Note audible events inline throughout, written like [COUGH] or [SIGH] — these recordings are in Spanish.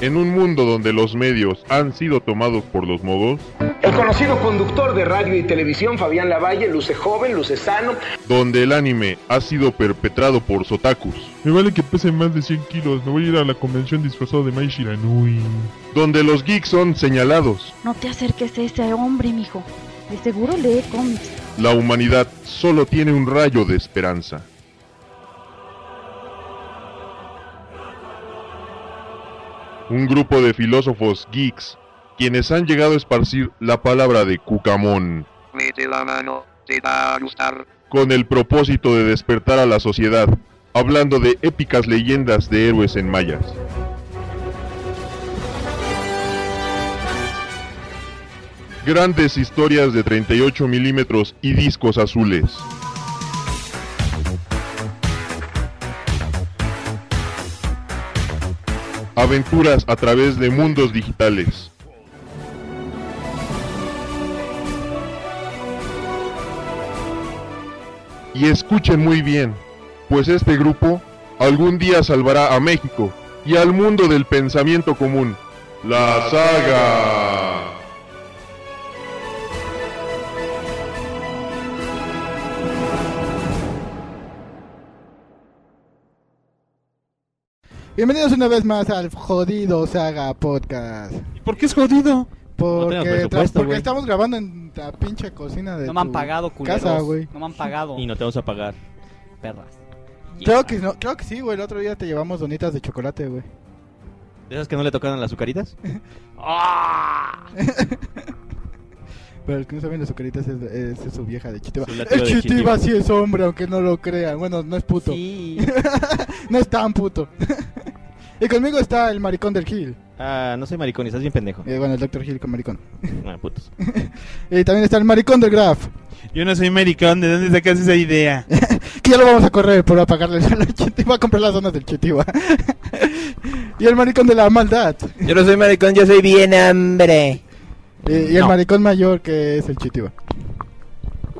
En un mundo donde los medios han sido tomados por los modos, El conocido conductor de radio y televisión Fabián Lavalle luce joven, luce sano. donde el anime ha sido perpetrado por sotakus, Me vale que pese más de 100 kilos. Me voy a ir a la convención disfrazado de Mai Shiranui. donde los geeks son señalados, No te acerques a ese hombre, mijo. De seguro lee cómics. la humanidad solo tiene un rayo de esperanza. Un grupo de filósofos geeks, quienes han llegado a esparcir la palabra de Cucamón, Mete la mano, te va a gustar. con el propósito de despertar a la sociedad, hablando de épicas leyendas de héroes en mayas. Grandes historias de 38 milímetros y discos azules. Aventuras a través de mundos digitales. Y escuchen muy bien, pues este grupo algún día salvará a México y al mundo del pensamiento común. La saga. Bienvenidos una vez más al jodido Saga Podcast. ¿Y por qué es jodido? Porque, güey. estamos grabando en la pinche cocina de No me han tu pagado, culeros. casa, güey. No me han pagado. Y no te vamos a pagar. Perras. Creo que, no, creo que sí, güey. El otro día te llevamos donitas de chocolate, güey. ¿De esas que no le tocaron las azucaritas? [LAUGHS] ¡Ah! [LAUGHS] Pero el que no saben de azucaritas es, es, es su vieja de Chitiba. El Chitiba Chitiba. sí es hombre, aunque no lo crean. Bueno, no es puto. Sí. [LAUGHS] no es tan puto. [LAUGHS] y conmigo está el maricón del Gil. Ah, no soy maricón, estás bien pendejo. Eh, bueno, el Dr. Gil con maricón. Ah, putos. [LAUGHS] y también está el maricón del Graf. Yo no soy maricón, ¿de dónde sacas esa idea? Que ya lo vamos a correr por apagarle el Chitiba. a comprar las zonas del Chitiba. y el maricón de la maldad. Yo no soy maricón, yo soy bien hambre. Y, y el No. maricón mayor que es el Chitiba.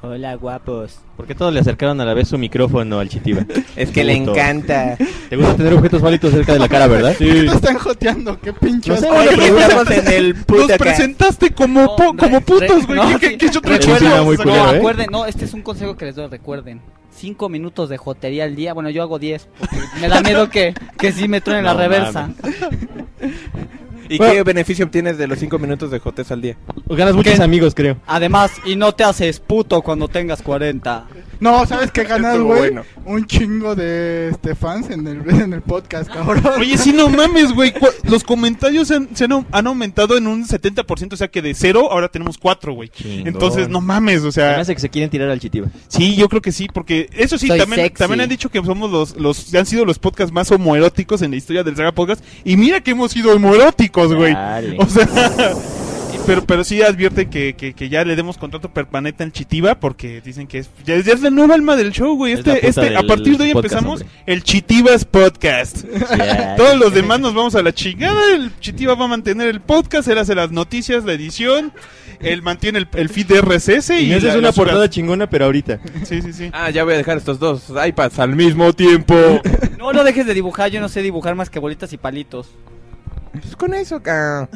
Hola, guapos. ¿Por qué todos le acercaron a la vez su micrófono al chitiba? Es que le Puto. encanta. Te gusta tener objetos válidos cerca de la cara, ¿verdad? ¿Por [LAUGHS] qué te están joteando? ¿Qué pinche No sé, asco. Oye, estamos en el puto Nos acá. presentaste como, No, po- como re- putos, güey. no, ¿Qué, sí. qué, qué Recuerden-? Sí, muy no, culero, ¿eh? recuerden, no, este es un consejo que les doy, recuerden. Cinco minutos de jotería al día, bueno, yo hago diez, porque me da miedo que, que sí me truene la No reversa. ¿Y Bueno. qué beneficio obtienes de los 5 minutos de jotes al día? Ganas muchos ¿Qué? amigos, creo. Además, y no te haces puto cuando tengas 40. No, ¿sabes qué [LAUGHS] ganas, güey? bueno. Un chingo de este, fans en el, [LAUGHS] en el podcast, cabrón. Oye, sí, no mames, güey. Los comentarios han, se han, han aumentado en un 70%, o sea que de cero ahora tenemos cuatro, güey. Chingón. Entonces, no mames, o sea. hace que se quieren tirar al chitiba. Sí, yo creo que sí, porque eso sí, Soy también, sexy. también han dicho que somos los, los, han sido los podcasts más homoeróticos en la historia del Saga Podcast. Y mira que hemos sido homoeróticos, güey. Dale. O sea, [LAUGHS] pero, pero sí advierten que, que, que ya le demos contrato permanente al Chitiba porque dicen que es, ya, ya es la nueva alma del show, güey. Este, este, a partir de hoy podcast, empezamos hombre. el Chitibas Podcast. [LAUGHS] Todos los demás nos vamos a la chingada. El Chitiba va a mantener el podcast, él hace las noticias, la edición. Él mantiene el, el feed de RSS y, Y esa es una portada chingona, pero ahorita. Sí, sí, sí. Ah, ya voy a dejar estos dos iPads al mismo tiempo. [LAUGHS] No lo dejes de dibujar, yo no sé dibujar más que bolitas y palitos. Pues con eso acá.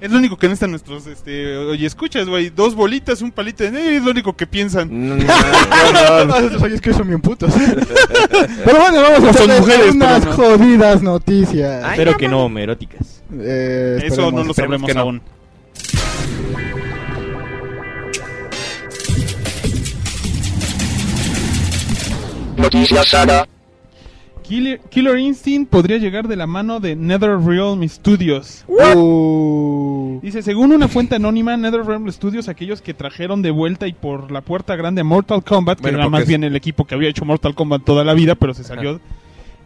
Es lo único que necesitan nuestros, este, oye, escuchas, güey, dos bolitas, un palito de negro, es lo único que piensan. No, no, [LAUGHS] no, no. Esos oyes que son bien putos. [LAUGHS] pero bueno, vamos a hacer mujeres, unas pero no. jodidas noticias. Ay, Espero que no homoeróticas. Eh, Eso no lo sabremos que aún. Noticias Saga. Killer, Killer Instinct podría llegar de la mano de NetherRealm Studios. Uh, Dice, según una fuente anónima, NetherRealm Studios, aquellos que trajeron de vuelta y por la puerta grande a Mortal Kombat, que Bueno, era más es- bien el equipo que había hecho Mortal Kombat toda la vida, pero se salió.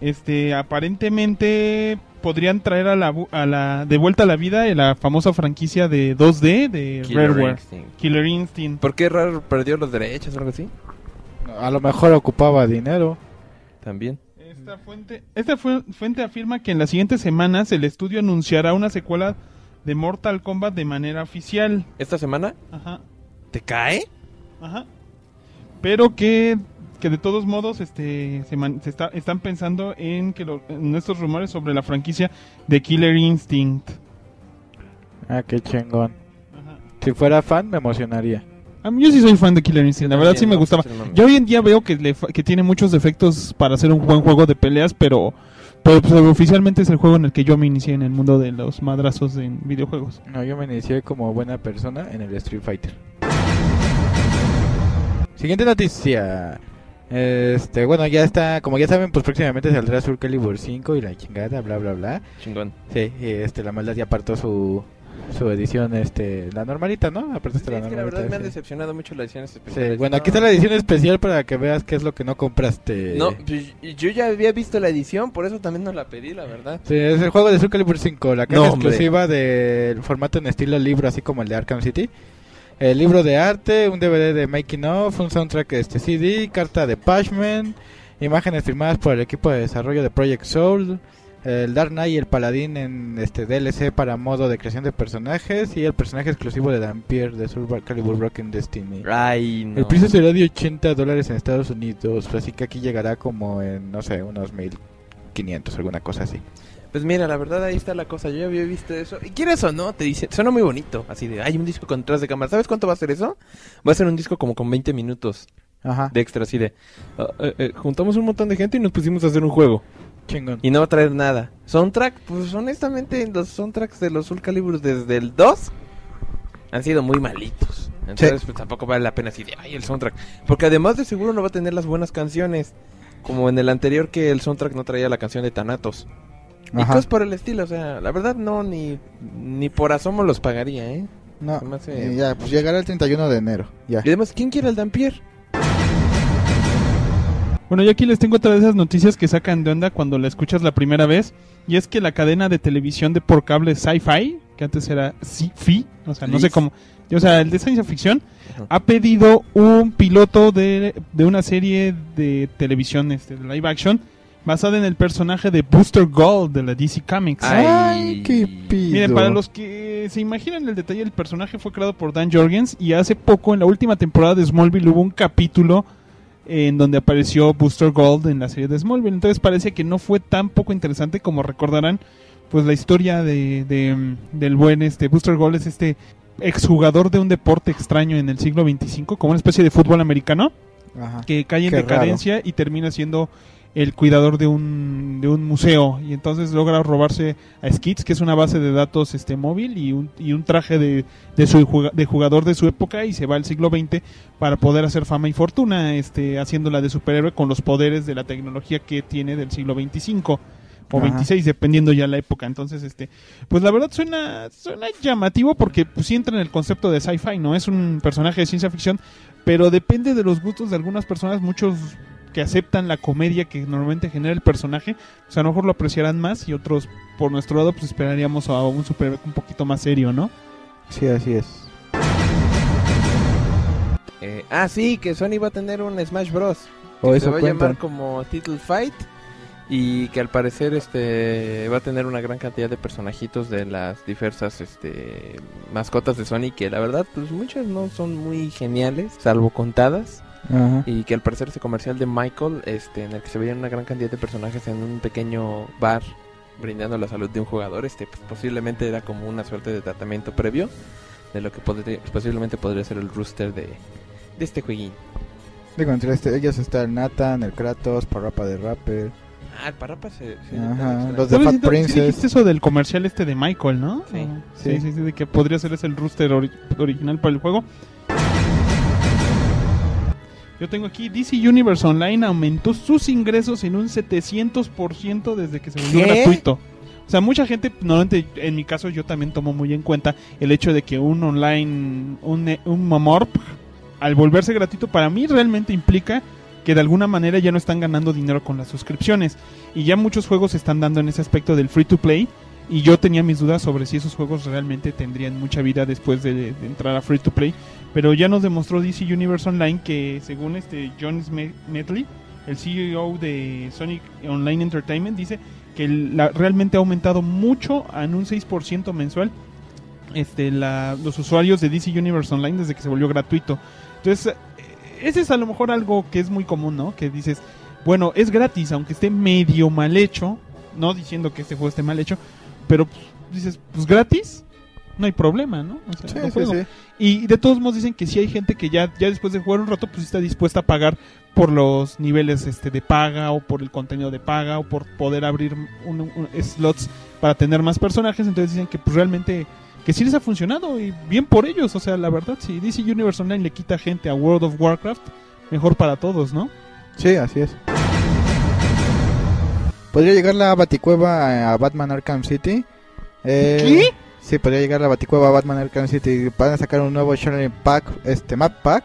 Este, aparentemente podrían traer a la, bu- a la de vuelta a la vida la famosa franquicia de 2D de Killer Rareware. Instinct. Killer Instinct. ¿Por qué Raro perdió los derechos o algo así? a lo mejor ocupaba dinero. También. Esta fuente, esta fu- fuente afirma que en las siguientes semanas el estudio anunciará una secuela de Mortal Kombat de manera oficial. ¿Esta semana? Ajá, ¿Te cae? ajá. Pero que, que de todos modos este se, man- se está, están pensando en que lo- en estos rumores sobre la franquicia de Killer Instinct. Ah, qué chingón. Si fuera fan, me emocionaría. A mí yo sí soy fan de Killer Instinct, la verdad sí me no, gustaba. sí, no, no. Ya hoy en día veo que, le fa- que tiene muchos defectos para hacer un buen juego de peleas, pero, pero pues, oficialmente es el juego en el que yo me inicié en el mundo de los madrazos en videojuegos. No, yo me inicié como buena persona en el Street Fighter. Siguiente noticia. Este, bueno, ya está, como ya saben, pues próximamente saldrá Soul Calibur 5 y la chingada, bla bla bla. Chingón. Sí, este, la maldad ya apartó su, su edición, este, la normalita, ¿no? Apartaste Sí, la es que la verdad me han sí. decepcionado mucho las ediciones Sí, especiales. bueno, aquí No. está la edición especial para que veas qué es lo que no compraste. No, pues, yo ya había visto la edición, por eso también no la pedí, la verdad. Sí, es el juego de Soul Calibur 5, la caja No, exclusiva del formato en estilo libro, así como el de Arkham City. El libro de arte, un DVD de Making of, un soundtrack de este CD, carta de Pashman, imágenes firmadas por el equipo de desarrollo de Project Soul, el Dark Knight y el Paladín en este DLC para modo de creación de personajes y el personaje exclusivo de Dampier de Soul Calibur Broken Destiny. Ay, no. El precio será de 80 dólares en Estados Unidos, así que aquí llegará como en, no sé, unos 1500, alguna cosa así. Pues mira, la verdad ahí está la cosa. Yo ya había visto eso. Y quieres o no, te dice, suena muy bonito. Así de, hay un disco con detrás de cámara. ¿Sabes cuánto va a ser eso? Va a ser un disco como con 20 minutos Ajá, de extra, así de. ah, eh, eh, juntamos un montón de gente y nos pusimos a hacer un juego. Chingón. Y no va a traer nada. Soundtrack, pues honestamente, los soundtracks de los Soul Calibur desde el 2 han sido muy malitos. Entonces, pues tampoco vale la pena así de, ay, el soundtrack. Porque además de seguro no va a tener las buenas canciones. Como en el anterior que el soundtrack no traía la canción de Thanatos. Y Ajá. cosas por el estilo, o sea, la verdad no, ni, ni por asomo los pagaría, ¿eh? No, hace- y ya, pues llegará el 31 de enero, ya. Y además, ¿quién quiere el Dampier? Bueno, yo aquí les tengo otra de esas noticias que sacan de onda cuando la escuchas la primera vez. Y es que la cadena de televisión de por cable Sci-Fi, que antes era Sci-Fi, o sea, no sé cómo. O sea, el de ciencia ficción, ha pedido un piloto de, de una serie de televisión este, de live action basada en el personaje de Booster Gold de la DC Comics. Ay, qué pido. Miren, para los que se imaginan el detalle, el personaje fue creado por Dan Jorgens y hace poco, en la última temporada de Smallville, hubo un capítulo en donde apareció Booster Gold en la serie de Smallville. Entonces parece que no fue tan poco interesante como recordarán, pues la historia de, de, del buen este Booster Gold es este exjugador de un deporte extraño en el siglo 25, como una especie de fútbol americano Ajá. que cae en decadencia y termina siendo el cuidador de un, de un museo. Y entonces logra robarse a Skids que es una base de datos este móvil y un, y un traje de, de su de jugador de su época y se va al siglo XX para poder hacer fama y fortuna este haciéndola de superhéroe con los poderes de la tecnología que tiene del siglo 25 o Ajá. 26 dependiendo ya la época. Entonces este pues la verdad suena suena llamativo porque pues sí entra en el concepto de sci-fi no es un personaje de ciencia ficción pero depende de los gustos de algunas personas. Muchos que aceptan la comedia que normalmente genera el personaje pues a lo mejor lo apreciarán más y otros por nuestro lado pues esperaríamos a un superhéroe un poquito más serio no Sí, así es. Eh, ah, sí, que Sony va a tener un Smash Bros. O que eso se va a llamar como Title Fight y que al parecer este va a tener una gran cantidad de personajitos de las diversas este mascotas de Sony que la verdad pues muchas no son muy geniales salvo contadas Ajá. y que al parecer ese comercial de Michael este en el que se veían una gran cantidad de personajes en un pequeño bar brindando la salud de un jugador este pues, posiblemente era como una suerte de tratamiento previo de lo que podría- posiblemente podría ser el rooster de, de este jueguín Digo, entre este, ellos está el Nathan, el Kratos, Parapa de Rapper. Ah, el Parapa se... se- Ajá, los de. Fat Sí, sí Princess. dijiste eso del comercial este de Michael, ¿no? Sí. Ah, Sí. sí, sí, sí, de que podría ser ese el rooster ori- original para el juego. Yo tengo aquí DC Universe Online aumentó sus ingresos en un 700% desde que se volvió gratuito. O sea, mucha gente, normalmente en mi caso yo también tomo muy en cuenta el hecho de que un online, un, un Momorp, al volverse gratuito para mí realmente implica que de alguna manera ya no están ganando dinero con las suscripciones. Y ya muchos juegos se están dando en ese aspecto del free to play. Y yo tenía mis dudas sobre si esos juegos realmente tendrían mucha vida después de, entrar a free to play. Pero ya nos demostró DC Universe Online que según este John Medley, el CEO de Sonic Online Entertainment, dice que la- realmente ha aumentado mucho en un 6% mensual este, la- los usuarios de DC Universe Online desde que se volvió gratuito. Entonces, eh, ese es a lo mejor algo que es muy común, ¿no? Que dices, bueno, es gratis, aunque esté medio mal hecho, no diciendo que este juego esté mal hecho, pero pues, dices, pues gratis, no hay problema, ¿no? O sea, Sí, lo sí, juego. sí. Y de todos modos dicen que sí hay gente que ya, ya después de jugar un rato, pues está dispuesta a pagar por los niveles este de paga o por el contenido de paga o por poder abrir un- un- slots para tener más personajes. Entonces dicen que pues realmente que sí les ha funcionado y bien por ellos. O sea, la verdad, si DC Universe Online le quita gente a World of Warcraft, mejor para todos, ¿no? Sí, así es. Podría llegar la Baticueva a Batman Arkham City. Eh, ¿Qué? Sí, podría llegar la Baticueva a Batman Arkham City. Van a sacar un nuevo Challenge Pack, este Map Pack.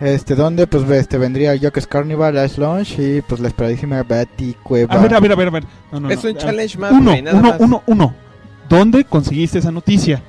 Este, donde pues este vendría el Joker's Carnival, Ash Launch y pues la esperadísima Baticueva. A ver, a ver, a ver, a ver. No, no, Es no. un A- challenge map, Uno, nada uno, más. uno, uno. ¿Dónde conseguiste esa noticia?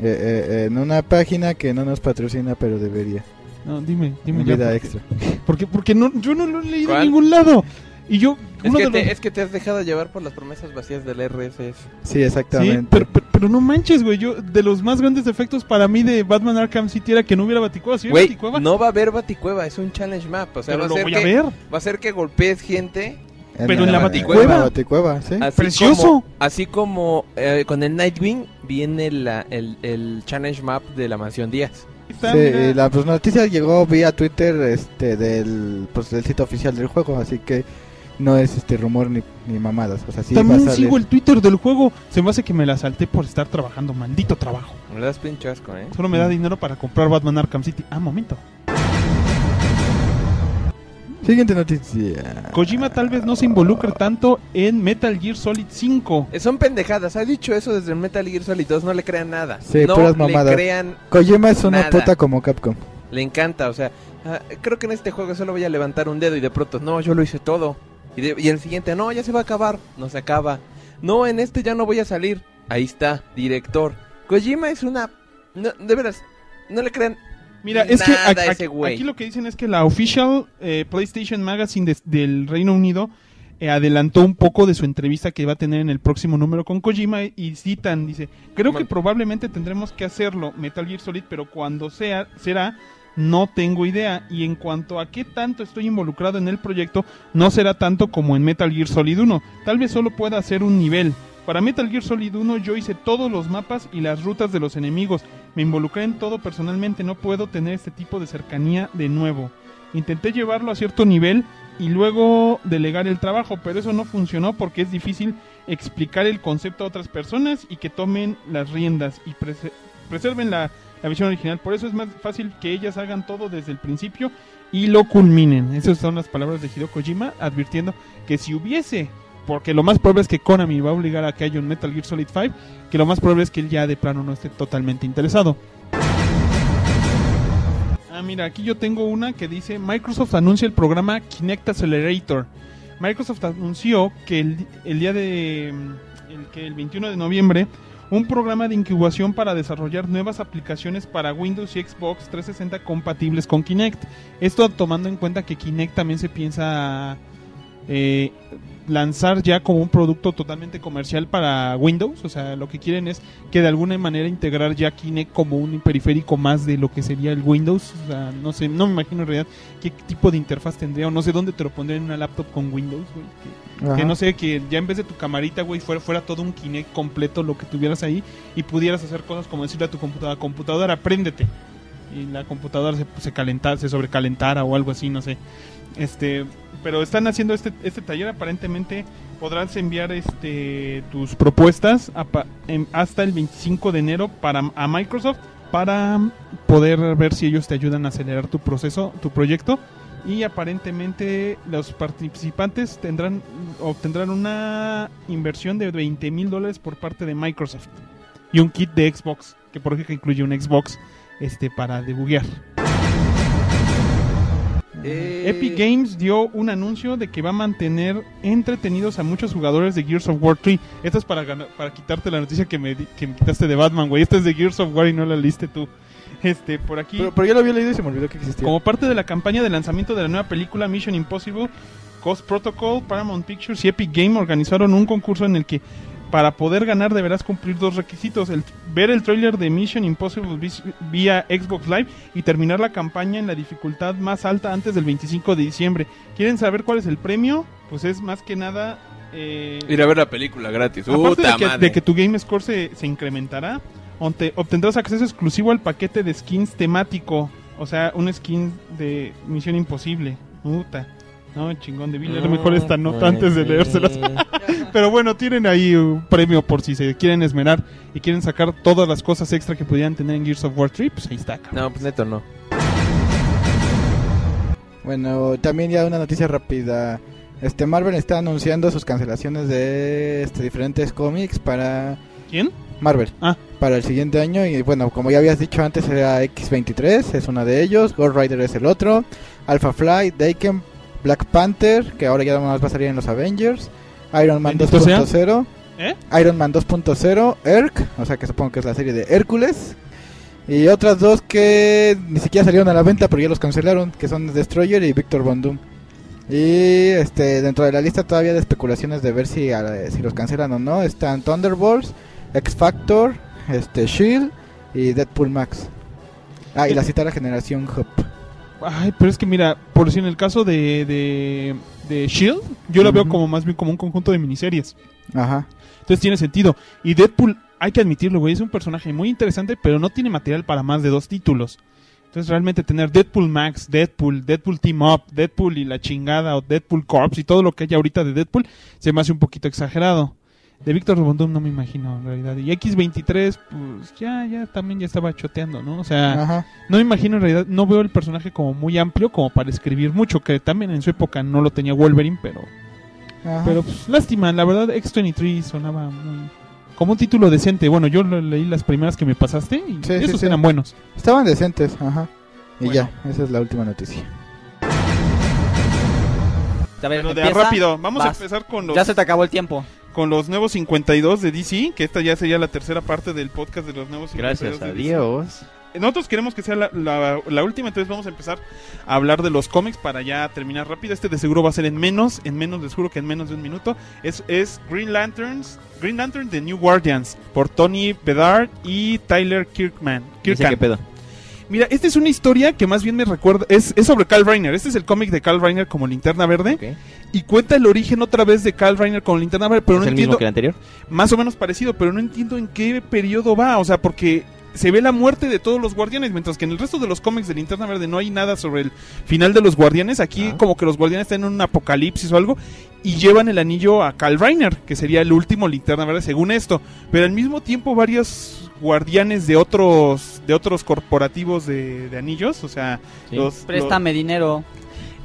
Eh, eh, en una página que no nos patrocina, pero debería. No, dime, dime En ya. vida porque- extra. Porque, porque no, yo no lo he leído en ¿Cuál? ningún lado. Y yo, Es uno que, de te, los- es que te has dejado llevar por las promesas vacías del RSS. Sí, Sí, exactamente. pero, pero, pero no manches, güey. Yo, de los más grandes defectos para mí de Batman Arkham City era que no hubiera Baticueva. Si hubiera Güey, Baticueva, no va a haber Baticueva, es un challenge map. O sea, pero va a lo ser voy que, a ver. va a ser que golpees gente. pero en la Baticueva. Baticueva. Baticueva, sí. Así ¡Precioso! Como, así como eh, con el Nightwing viene la- el, el challenge map de la mansión Díaz. Sí, la pues, noticia llegó vía Twitter este del pues del sitio oficial del juego, así que no es este rumor ni, ni mamadas, o sea, sí a También sigo el Twitter del juego. Se me hace que me la salté por estar trabajando. Maldito trabajo. Me das pinche asco, ¿eh? Solo me da dinero para comprar Batman Arkham City. Ah, momento. Siguiente noticia. Kojima tal vez no se involucre tanto en Metal Gear Solid 5. Eh, Son pendejadas, ha dicho eso desde Metal Gear Solid 2, no le crean nada. Sí, no puras le mamadas. crean, Kojima es una Nada. puta como Capcom. le encanta, o sea, ah, creo que en este juego solo voy a levantar un dedo y de pronto, no, yo lo hice todo. Y, de- y el siguiente, no, ya se va a acabar, no se acaba. No, en este ya no voy a salir. Ahí está, director. Kojima es una... no, de veras, no le crean Mira, es que a- a aquí lo que dicen es que la Official eh, PlayStation Magazine des- del Reino Unido eh, adelantó un poco de su entrevista que va a tener en el próximo número con Kojima y citan, dice, creo que probablemente tendremos que hacerlo Metal Gear Solid, pero cuando sea, será, no tengo idea. Y en cuanto a qué tanto estoy involucrado en el proyecto, no será tanto como en Metal Gear Solid 1. Tal vez solo pueda hacer un nivel. Para Metal Gear Solid 1 yo hice todos los mapas y las rutas de los enemigos. Me involucré en todo personalmente, no puedo tener este tipo de cercanía de nuevo. Intenté llevarlo a cierto nivel y luego delegar el trabajo, pero eso no funcionó porque es difícil explicar el concepto a otras personas y que tomen las riendas y prese- preserven la, la visión original. Por eso es más fácil que ellas hagan todo desde el principio y lo culminen. Esas son las palabras de Hideo Kojima advirtiendo que si hubiese, porque lo más probable es que Konami va a obligar a que haya un Metal Gear Solid 5, que lo más probable es que él ya de plano no esté totalmente interesado. Ah, mira, aquí yo tengo una que dice Microsoft anuncia el programa Kinect Accelerator. Microsoft anunció que el, el día de mm, que el 21 de noviembre un programa de incubación para desarrollar nuevas aplicaciones para Windows y Xbox 360 compatibles con Kinect. Esto tomando en cuenta que Kinect también se piensa eh, lanzar ya como un producto totalmente comercial para Windows. O sea, lo que quieren es que de alguna manera integrar ya Kinect como un periférico más de lo que sería el Windows. O sea, no sé, no me imagino en realidad qué tipo de interfaz tendría o no sé dónde te lo pondría en una laptop con Windows, güey. Que no sé, que ya en vez de tu camarita, güey, fuera, fuera todo un Kinect completo lo que tuvieras ahí y pudieras hacer cosas como decirle a tu computadora, computadora, préndete. Y la computadora se, se calentara, se sobrecalentara o algo así, no sé. Este, pero están haciendo este, este taller, aparentemente podrás enviar este tus propuestas hasta el 25 de enero para a Microsoft para poder ver si ellos te ayudan a acelerar tu proceso, tu proyecto y aparentemente los participantes tendrán obtendrán una inversión de 20 mil dólares por parte de Microsoft y un kit de Xbox que por ejemplo incluye un Xbox este para debuguear. Eh, Epic Games dio un anuncio de que va a mantener entretenidos a muchos jugadores de Gears of War 3. Esto es para, ganar- para quitarte la noticia que me, que me quitaste de Batman, güey. Esta es de Gears of War y no la leíste tú. Este, por aquí. Pero, pero yo lo había leído y se me olvidó que existía. Como parte de la campaña de lanzamiento de la nueva película Mission Impossible, Ghost Protocol, Paramount Pictures y Epic Game organizaron un concurso en el que Para poder ganar deberás cumplir dos requisitos. El, ver el tráiler de Mission Impossible vía Xbox Live y terminar la campaña en la dificultad más alta antes del 25 de diciembre. ¿Quieren saber cuál es el premio? Pues es más que nada... eh, Ir a ver la película gratis. Aparte de que, madre. de que tu game score se, se incrementará, onte- obtendrás acceso exclusivo al paquete de skins temático. O sea, un skin de Misión Imposible. Puta. No, chingón, debí leer mejor esta nota antes de leérselas. Pero bueno, tienen ahí un premio por si se quieren esmerar y quieren sacar todas las cosas extra que pudieran tener en Gears of War 3, pues ahí está. cabrón. No, pues neto no. Bueno, también ya una noticia rápida. Este Marvel está anunciando sus cancelaciones de este, diferentes cómics para ¿Quién? Marvel. Ah. Para el siguiente año y bueno, como ya habías dicho antes era X23, es uno de ellos, Ghost Rider es el otro, Alpha Flight, Daken, Black Panther, que ahora ya nada más va a salir en los Avengers, Iron Man Bendito sea. 2.0, ¿Eh? Iron Man 2.0, Erk, o sea que supongo que es la serie de Hércules. Y otras dos que ni siquiera salieron a la venta, pero ya los cancelaron, que son Destroyer y Victor Von Doom. Y este dentro de la lista todavía de especulaciones de ver si, a- si los cancelan o no están Thunderbolts, X Factor, este Shield y Deadpool Max. Ah, y la citada generación Hub. Ay, pero es que mira, por decir en el caso de, de, de Shield, yo lo veo como más bien como un conjunto de miniseries. Ajá. Entonces tiene sentido. Y Deadpool, hay que admitirlo, güey, es un personaje muy interesante, pero no tiene material para más de dos títulos. Entonces realmente tener Deadpool Max, Deadpool, Deadpool Team Up, Deadpool y la chingada o Deadpool Corps y todo lo que hay ahorita de Deadpool se me hace un poquito exagerado. De Víctor Von Doom no me imagino en realidad. Y X23, pues ya, ya también ya estaba choteando, ¿no? O sea, Ajá. no me imagino en realidad, no veo el personaje como muy amplio como para escribir mucho, que también en su época no lo tenía Wolverine, pero Ajá. pero pues, lástima, la verdad X23 sonaba muy como un título decente. Bueno, yo lo leí las primeras que me pasaste y Sí, sí, esos sí. eran buenos. Estaban decentes, ajá. Y Bueno. ya, esa es la última noticia. A ver, Pero de empieza, rápido, vamos vas. a empezar con los Ya se te acabó el tiempo. Con los nuevos 52 de DC, que esta ya sería la tercera parte del podcast de los nuevos 52 Gracias a DC. Dios. Nosotros queremos que sea la, la- la última, entonces vamos a empezar a hablar de los cómics para ya terminar rápido. Este de seguro va a ser en menos, en menos, les juro que en menos de un minuto. Es, es Green Lanterns, Green Lantern The New Guardians, por Tony Bedard y Tyler Kirkman. Qué pedo. Mira, esta es una historia que más bien me recuerda, es, es sobre Kyle Reiner. Este es el cómic de Kyle Reiner como Linterna Verde. Y cuenta el origen otra vez de Kyle Reiner como Linterna Verde, pero ¿Es no el mismo entiendo que el anterior? más o menos parecido, pero no entiendo en qué periodo va, o sea, porque se ve la muerte de todos los guardianes, mientras que en el resto de los cómics de Linterna Verde no hay nada sobre el final de los guardianes, aquí Ah. como que los guardianes están en un apocalipsis o algo y llevan el anillo a Kyle Reiner, que sería el último Linterna Verde según esto, pero al mismo tiempo varios guardianes de otros de otros corporativos de, de anillos, o sea, Sí. los, Préstame dinero.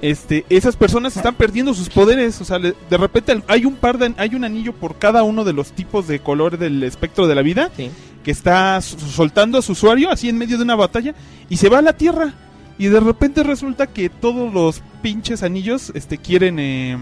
Este, esas personas están perdiendo sus poderes, o sea, le- de repente hay un par de, hay un anillo por cada uno de los tipos de color del espectro de la vida Sí. que está soltando a su usuario así en medio de una batalla y se va a la Tierra y de repente resulta que todos los pinches anillos este quieren eh,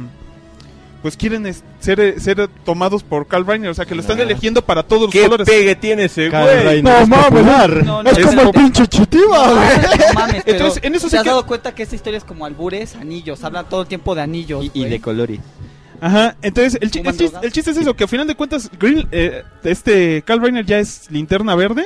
pues quieren ser eh, ser tomados por Carl Reiner, o sea, que lo están eligiendo para todos los ¿Qué colores. pegue tiene ese Carl güey? Reiner No es mames. No, no, es es como el pinche chutiba, No güey. mames, no mames, pero Entonces, en eso ¿te se has queda- dado cuenta que esta historia es como albures, anillos? Hablan todo el tiempo de anillos, Y, de colores. Ajá, entonces el, chi- ¿Fuman el chiste es eso, que a final de cuentas Green, eh, este Carl Reiner ya es linterna verde,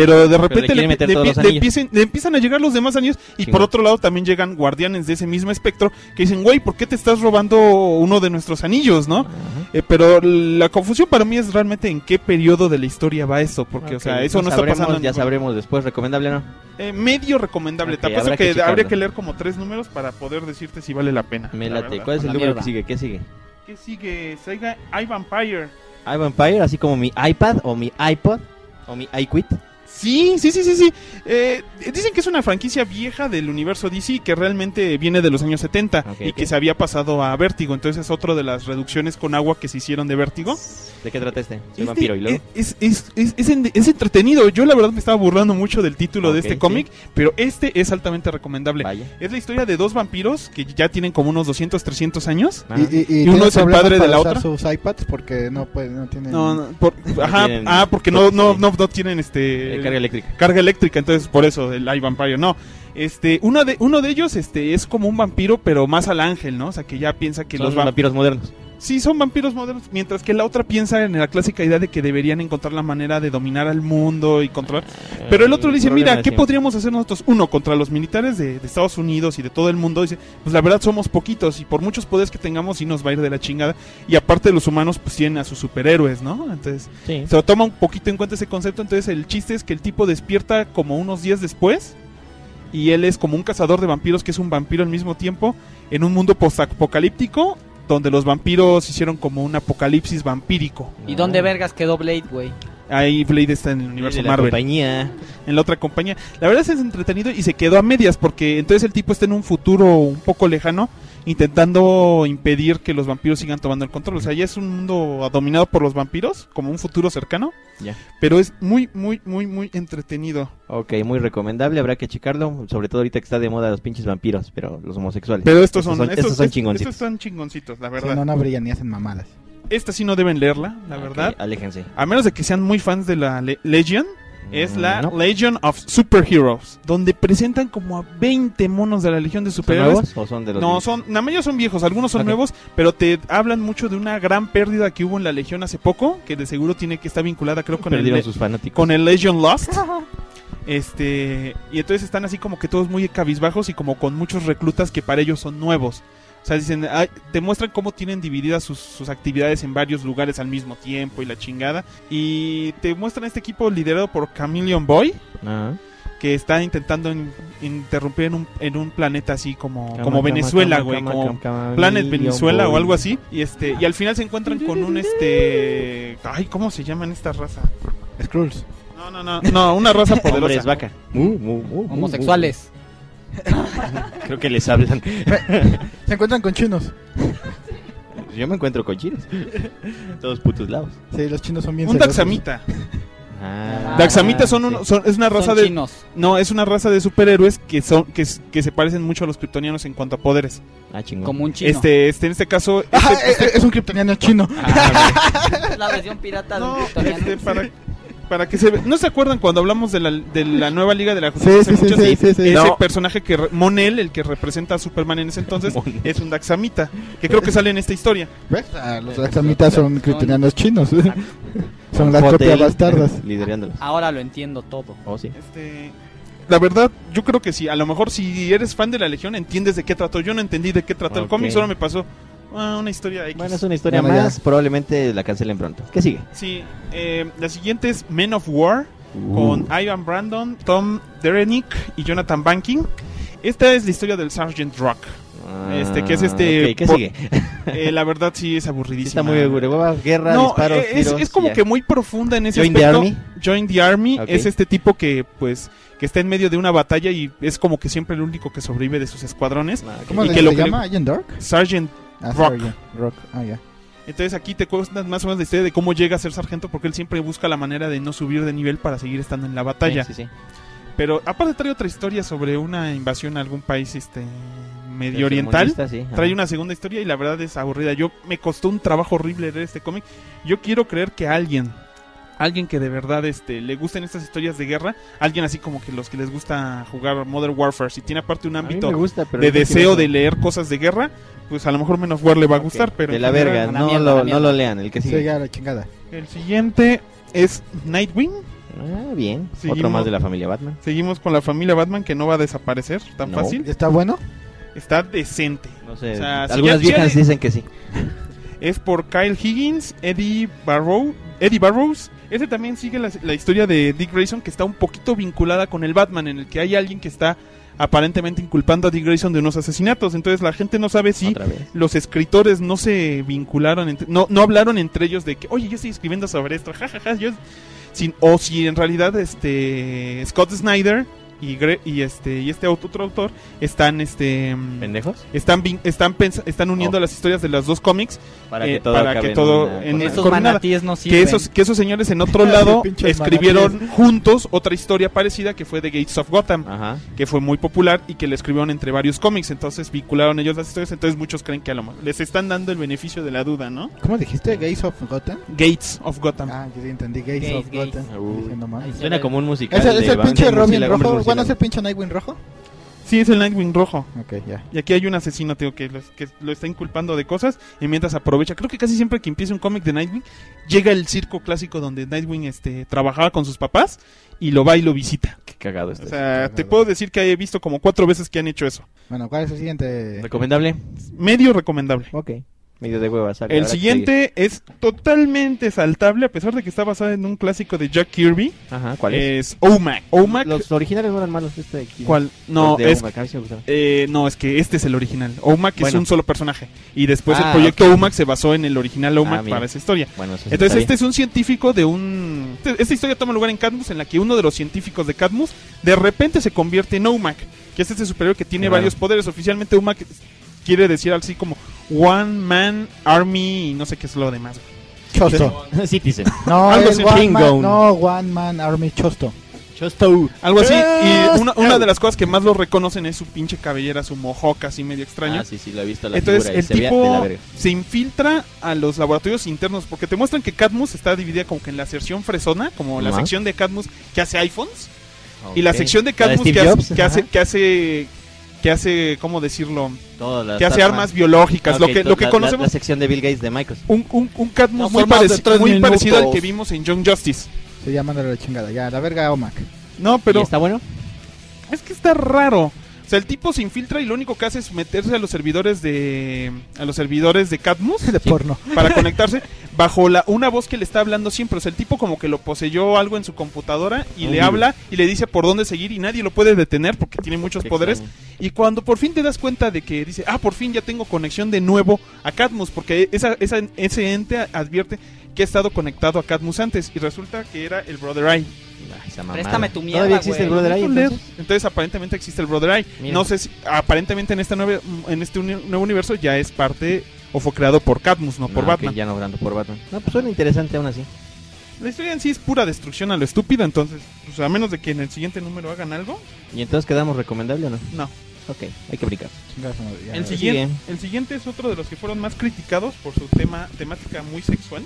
pero de repente quieren le, meter le- todos le- los le empiezan, le empiezan a llegar los demás anillos y Chingón. por otro lado también llegan guardianes de ese mismo espectro que dicen, güey, ¿por qué te estás robando uno de nuestros anillos, no? Eh, pero la confusión para mí es realmente en qué periodo de la historia va eso, porque o sea, eso no está sabremos, pasando en Ya sabremos después. ¿Recomendable o no? eh, medio recomendable. Ok, Te apuesto que, que habría que leer como tres números para poder decirte si vale la pena. Me la late. ¿Cuál es el la número mierda. que sigue? ¿Qué sigue? ¿Qué sigue? Sega iVampire. iVampire, así como mi iPad o mi iPod o mi iQuit. Sí, sí, sí, sí, sí. Eh, dicen que es una franquicia vieja del universo DC que realmente viene de los años 70 Ok, y que se había pasado a Vértigo. Entonces es otro de las reducciones con agua que se hicieron de Vértigo. ¿De qué trata este? Soy Este vampiro y luego. Es, es, es, es en- es entretenido. Yo la verdad me estaba burlando mucho del título de este sí. cómic, pero este es altamente recomendable. Vaya. Es la historia de dos vampiros que ya tienen como unos 200, 300 años. Ajá. Y, y, y Y uno es el padre de para la usar otra. sus iPads porque no no tienen. No, no, por- ajá, tienen- ah, porque no, no, no, no tienen este Carga eléctrica. carga eléctrica, entonces por eso el iVampire no. Este, uno de, uno de ellos este, es como un vampiro, pero más al ángel, ¿no? O sea, que ya piensa que Son los va- vampiros modernos. Sí, son vampiros modernos, mientras que la otra piensa en la clásica idea de que deberían encontrar la manera de dominar al mundo y controlar. Pero el otro le dice, Eh, mira, ¿qué podríamos hacer nosotros? Uno, contra los militares de, de Estados Unidos y de todo el mundo. Dice, pues la verdad somos poquitos y por muchos poderes que tengamos sí nos va a ir de la chingada. Y aparte los humanos pues tienen a sus superhéroes, ¿no? Entonces Sí. se lo toma un poquito en cuenta ese concepto. Entonces el chiste es que el tipo despierta como unos días después. Y él es como un cazador de vampiros que es un vampiro al mismo tiempo en un mundo postapocalíptico donde los vampiros hicieron como un apocalipsis vampírico. ¿Y dónde vergas quedó Blade, güey? Ahí Blade está en el universo De la Marvel compañía. en la otra compañía. La verdad es que es entretenido y se quedó a medias porque entonces el tipo está en un futuro un poco lejano intentando impedir que los vampiros sigan tomando el control. O sea, ya es un mundo dominado por los vampiros, como un futuro cercano, Ya. pero es muy, muy, muy, muy entretenido. Ok, muy recomendable, habrá que checarlo. Sobre todo ahorita que está de moda los pinches vampiros, pero los homosexuales. Pero estos son, estos estos, son chingoncitos. estos son chingoncitos, la Sí, verdad. no, no brillan ni hacen mamadas. Esta sí no deben leerla, la Ok, verdad. aléjense. A menos de que sean muy fans de la Le- Legion. Es la no. Legion of Superheroes, donde presentan como a 20 monos de la Legión de ¿Son Superhéroes. nuevos o son de los No, viejos? son, la mayoría son viejos, algunos son nuevos, pero te hablan mucho de una gran pérdida que hubo en la Legión hace poco, que de seguro tiene que estar vinculada, creo, con el, Perdieron sus fanáticos. con el Legion Lost. [LAUGHS] Este, y entonces están así como que todos muy cabizbajos y como con muchos reclutas que para ellos son nuevos. O sea, dicen, ay, te muestran cómo tienen divididas sus, sus actividades en varios lugares al mismo tiempo y la chingada. Y te muestran este equipo liderado por Chameleon Boy, Ajá. que está intentando in- interrumpir en un, en un planeta así como, Cama, como Venezuela, güey, como cama, cama, Planet Venezuela o algo así. Y este y al final se encuentran con un este, ay, ¿cómo se llaman esta raza? Skrulls. No, no, no, no, una raza Hombres poderosa. vaca. Mu, mu, mu, mu, Homosexuales. [LAUGHS] Creo que les hablan. [LAUGHS] Se encuentran con chinos. Yo me encuentro con chinos. Todos putos lados. Sí, los chinos son bien Un celosos. Daxamita. Ah, Daxamitas son, uno- sí. son- es una raza Son de chinos. no, es una raza de superhéroes que son que, que se parecen mucho a los kryptonianos en cuanto a poderes. Ah, chingón. Como un chino. Este, este en este caso Ah, este- eh, eh, es un kryptoniano chino. [LAUGHS] Es la versión pirata de un kryptoniano. este, para, para que se ve- ¿No se acuerdan cuando hablamos de la, de la nueva Liga de la Justicia? sí, sí, sí, sí, sí. Ese No. personaje que... re- Monel, el que representa a Superman en ese entonces, Monel. es un Daxamita, que creo que sale en esta historia. ¿Ves? Ah, los daxamitas son kryptonianos chinos. [LAUGHS] son las copias bastardas. [LAUGHS] Liderándolos. Ahora lo entiendo todo. Oh, sí. Este... La verdad, yo creo que sí. A lo mejor si eres fan de la Legión, entiendes de qué trató. Yo no entendí de qué trató el cómic, solo me pasó ah, una historia X. Bueno, es una historia ya. más. Probablemente la cancelen pronto. ¿Qué sigue? Sí, eh, la siguiente es Men of War, Uh. con Ivan Brandon, Tom Derenick y Jonathan Banking. Esta es la historia del Sergeant Rock. Este, que es este Ah, ok, ¿Qué sigue? [LAUGHS] Eh, la verdad sí es Sí, aburridísima. está muy hueva, guerra, No, disparos, eh, es, tiros, es como que muy profunda en ese Join the. Army. Join the Army es este tipo que pues que está en medio de una batalla y es como que siempre el único que sobrevive de sus escuadrones. Ah, ok. ¿Cómo Y le- que se lo que le- llama? ¿Agent Dark? Sergeant Ah, Rock. Ah, ya. Entonces aquí te cuentan más o menos la historia de cómo llega a ser sargento porque él siempre busca la manera de no subir de nivel para seguir estando en la batalla. Sí, sí, sí. Pero aparte trae otra historia sobre una invasión a algún país este medio oriental. Sí. Trae una segunda historia y la verdad es aburrida. Yo me costó un trabajo horrible leer este cómic. Yo quiero creer que alguien, alguien que de verdad este le gusten estas historias de guerra, alguien así como que los que les gusta jugar Modern Warfare, si tiene aparte un ámbito gusta, de deseo de leer cosas de guerra, pues a lo mejor Men of War le va a gustar, pero de la verga, no, mierda, lo, la no lo lean, el que Sí, sigue. ya la chingada. El siguiente es Nightwing. Ah, bien. Seguimos. Otro más de la familia Batman. Seguimos con la familia Batman que no va a desaparecer tan No. fácil. ¿Está bueno? Está decente. No sé, O sea, si algunas ya- viejas ya- dicen que sí. Es por Kyle Higgins, Eddie Barrow, Eddie Barrows. Este también sigue la, la historia de Dick Grayson que está un poquito vinculada con el Batman, en el que hay alguien que está aparentemente inculpando a Dick Grayson de unos asesinatos. Entonces la gente no sabe si los escritores no se vincularon, entre- no, no hablaron entre ellos de que, oye, yo estoy escribiendo sobre esto, jajaja, yo... Sin, o si en realidad este Scott Snyder y, Gre- y este y este otro autor están este mm, ¿Pendejos? están están están uniendo Oh. las historias de los dos cómics Para eh, que todo para que en todo una en-. Esos manatíes no que sirven. esos que esos señores en otro [LAUGHS] lado escribieron juntos otra historia parecida que fue de Gates of Gotham Ajá. que fue muy popular y que le escribieron entre varios cómics entonces vincularon ellos las historias entonces muchos creen que a lo mejor les están dando el beneficio de la duda no ¿Cómo dijiste? ¿Gays of Gotham? Gates of Gotham Ah, yo sí entendí. Gays, of. Gotham. Uh. Suena como un musical. ¿Es el, es de el Van- pinche Robin rojo? ¿Bueno, es murciélago. el pinche Nightwing rojo? Sí, es el Nightwing rojo. Ok, ya. Y aquí hay un asesino, tío, que lo, que lo está inculpando de cosas y mientras aprovecha. Creo que casi siempre que empieza un cómic de Nightwing, llega el circo clásico donde Nightwing este, trabajaba con sus papás y lo va y lo visita. Qué cagado este. O sea, te puedo decir que he visto como cuatro veces que han hecho eso. Bueno, ¿cuál es el siguiente? ¿Recomendable? Medio recomendable. Ok. Medio de hueva, saga. El siguiente es totalmente saltable, a pesar de que está basado en un clásico de Jack Kirby. Ajá, ¿cuál es? Es OMAC. OMAC, Los originales no eran malos. Este de aquí. ¿cuál? No, Los de es, Omac, a mí sí me gustaron. eh, no, es que este es el original. OMAC es Bueno. un solo personaje. Y después Ah, el proyecto ok. OMAC se basó en el original OMAC Ah, mira. para esa historia. Bueno, eso sí Entonces está este es un científico de un... este- Esta historia toma lugar en Cadmus, en la que uno de los científicos de Cadmus de repente se convierte en OMAC, que es este superior que tiene Claro. varios poderes. Oficialmente OMAC quiere decir así como One Man Army y no sé qué es lo demás. Chosto. [LAUGHS] Citizen. No, Algo es one man, no, One Man Army Chosto. Chosto. Algo así. ¡Eh! Y una, una de las cosas que más lo reconocen es su pinche cabellera, su mohawk así medio extraño. Ah, sí, sí, lo he visto la Entonces figura y el se veía de la tipo se infiltra a los laboratorios internos porque te muestran que Cadmus está dividida como que en la sección fresona, como la sección de Cadmus que hace iPhones y la sección de Cadmus que, hace, que hace que hace cómo decirlo Todas las que hace armas. armas biológicas Ah, lo que lo que la- conocemos La, sección de Bill Gates de Microsoft. un, un, un Cadmus No muy, pareci- muy parecido al que vimos en Young Justice Se llama de la chingada. Ya, la verga Omac. no pero ¿Y está bueno? Es que está raro. O sea, el tipo se infiltra y lo único que hace es meterse a los servidores de a los servidores de Cadmus [LAUGHS] De porno. para conectarse bajo la una voz que le está hablando siempre. O sea, el tipo como que lo poseyó algo en su computadora y le habla y le dice por dónde seguir y nadie lo puede detener porque tiene muchos Qué poderes. extraño. Y cuando por fin te das cuenta de que dice, ah, por fin ya tengo conexión de nuevo a Cadmus, porque esa, esa- ese ente advierte que ha estado conectado a Cadmus antes y resulta que era el Brother Eye. Ay. Préstame tu mierda, ¿Todavía existe el. Brother Eye, entonces? Entonces aparentemente existe el Brother Eye. Mira. No sé si aparentemente en este nuevo en este nuevo universo ya es parte o fue creado por Cadmus, no por No, Batman. ya no hablando por Batman. No, pues suena interesante aún así. La historia en sí es pura destrucción a lo estúpido, entonces, pues, a menos de que en el siguiente número hagan algo, ¿Y entonces quedamos recomendable o no? no. Ok, hay que brincar. El siguiente, el siguiente es otro de los que fueron más criticados por su tema temática muy sexual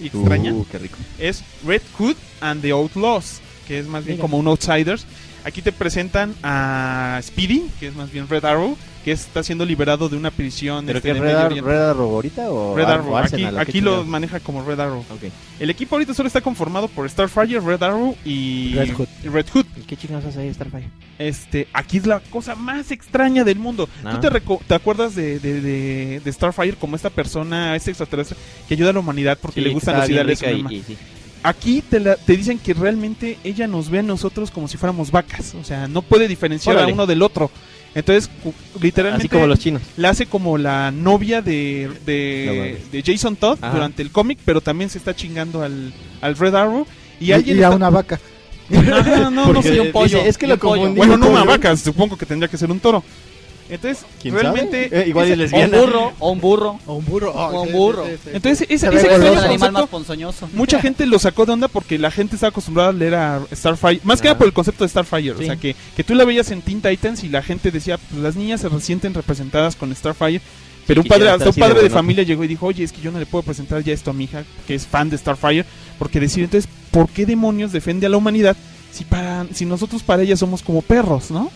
y extraña. Uh, qué rico. es Red Hood and the Outlaws, que es más bien Mira. como un Outsiders. Aquí te presentan a Speedy, que es más bien Red Arrow, que está siendo liberado de una prisión ¿Pero este, Red, Ar- Arrow ahorita o, Red Ar- Arrow. Aquí, aquí lo maneja como Red Arrow. El equipo ahorita solo está conformado por Starfire, Red Arrow y Red Hood. y Red Hood. ¿Y qué chingados hace ahí Starfire? Este, aquí es la cosa más extraña del mundo. No. ¿Tú te, reco- te acuerdas de, de, de- de Starfire como esta persona, este extraterrestre que ayuda a la humanidad porque Sí, le gustan los ideales y- y sí. Aquí te, la- te dicen que realmente ella nos ve a nosotros como si fuéramos vacas. O sea, no puede diferenciar Órale. a uno del otro. Entonces, literalmente, Así como los chinos. la hace como la novia de, de, No Jason Todd Ajá. durante el cómic, pero también se está chingando al, al Red Arrow. Y, Y, alguien y a está- una vaca. [LAUGHS] Ajá, no, no Porque sé. un pollo, dice, es que lo un pollo. confundí. Bueno, no una vaca, supongo que tendría que ser un toro. Entonces, ¿Quién realmente... sabe? Eh, igual O un burro, o un burro. O un burro. O un burro. Entonces, ese, Se ese es el animal más ponzoñoso. mucha [LAUGHS] gente lo sacó de onda porque la gente está acostumbrada a leer a Starfire, más que Ah. nada por el concepto de Starfire, o sea, que, que tú la veías en Teen Titans y la gente decía, pues las niñas se sienten representadas con Starfire, pero un padre, hasta un de padre de familia llegó y dijo, oye, es que yo no le puedo presentar ya esto a mi hija, que es fan de Starfire, porque decir, entonces, ¿por qué demonios defiende a la humanidad si para si nosotros para ella somos como perros, ¿no?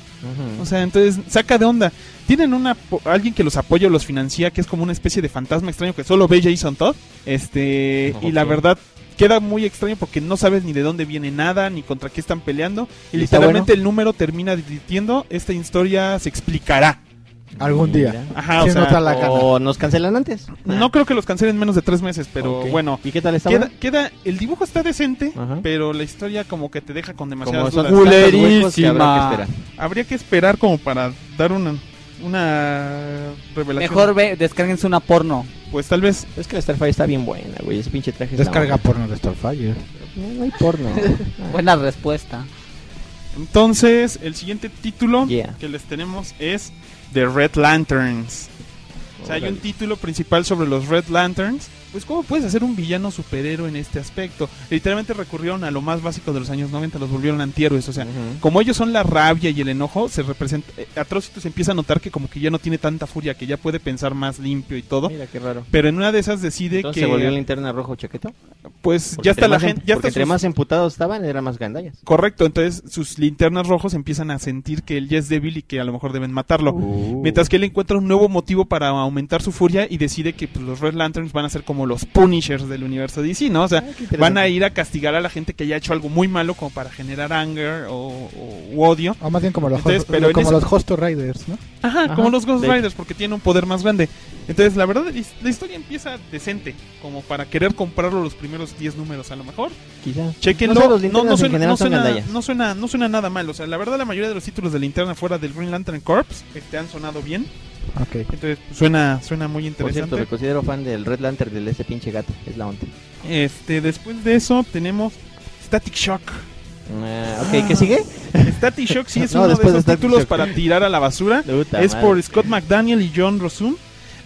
O sea, entonces saca de onda. Tienen una alguien que los apoya o los financia, que es como una especie de fantasma extraño que solo ve Jason Todd. Este, y la verdad queda muy extraño porque no sabes ni de dónde viene nada, ni contra qué están peleando. Y ¿Y está literalmente bueno? el número termina diciendo, esta historia se explicará. Algún día. Ajá, o sea, no está la. O nos cancelan antes. no creo que los cancelen en menos de tres meses, pero Ok. bueno. ¿Y qué tal está? Queda, el dibujo está decente, Ajá. pero la historia como que te deja con Como demasiadas son dudas. tantos huecos que habrá que Culerísima. esperar. Habría que esperar como para dar una, una revelación. Mejor ve, descárguense una porno. Pues tal vez Es que la Starfire está bien buena, güey. Ese pinche traje es la Descarga porno de Starfire. No, no hay porno. [LAUGHS] Buena respuesta. Entonces, el siguiente título Yeah. que les tenemos es The Red Lanterns. O sea, hay un título principal sobre los Red Lanterns pues cómo puedes hacer un villano superhéroe en este aspecto. Literalmente recurrieron a lo más básico de los años 90, los volvieron antihéroes, o sea, como ellos son la rabia y el enojo, se representa eh, Atrocity se empieza a notar que como que ya no tiene tanta furia, que ya puede pensar más limpio y todo. Mira qué raro. Pero en una de esas decide Entonces que se volvió linterna rojo chaqueto. pues Porque ya está la más em- gente, ya porque está entre sus- más emputados estaban, eran más gandallas. Correcto, entonces sus linternas rojos empiezan a sentir que él ya es débil y que a lo mejor deben matarlo. Uh. Mientras que él encuentra un nuevo motivo para aumentar su furia y decide que pues, los Red Lanterns van a ser como los Punishers del universo DC, ¿no? O sea, interesante. van a ir a castigar a la gente que haya hecho algo muy malo como para generar anger o, o- u odio. O más bien como los, Entonces, host- pero como los Hosto Riders, ¿no? Ajá, Ajá, como los Ghost. Riders, porque tiene un poder más grande. Entonces, la verdad, la historia empieza decente, como para querer comprarlo los primeros 10 números a lo mejor. Quizás. Chequenlo, No sé, no, no suena, no, suena, no, suena, no suena nada mal. O sea, la verdad, la mayoría de los títulos de linterna fuera del Green Lantern Corps este, han sonado bien. Ok. Entonces, suena, suena muy Por interesante. cierto, me considero fan del Red Lantern de ese pinche gato. Es la onda. Este, después de eso, tenemos Static Shock. Ah, ok, ¿qué sigue? [LAUGHS] Static Shock sí es No, uno de de esos Static títulos Shock. para tirar a la basura. Puta es madre. por Scott McDaniel y John Rosum.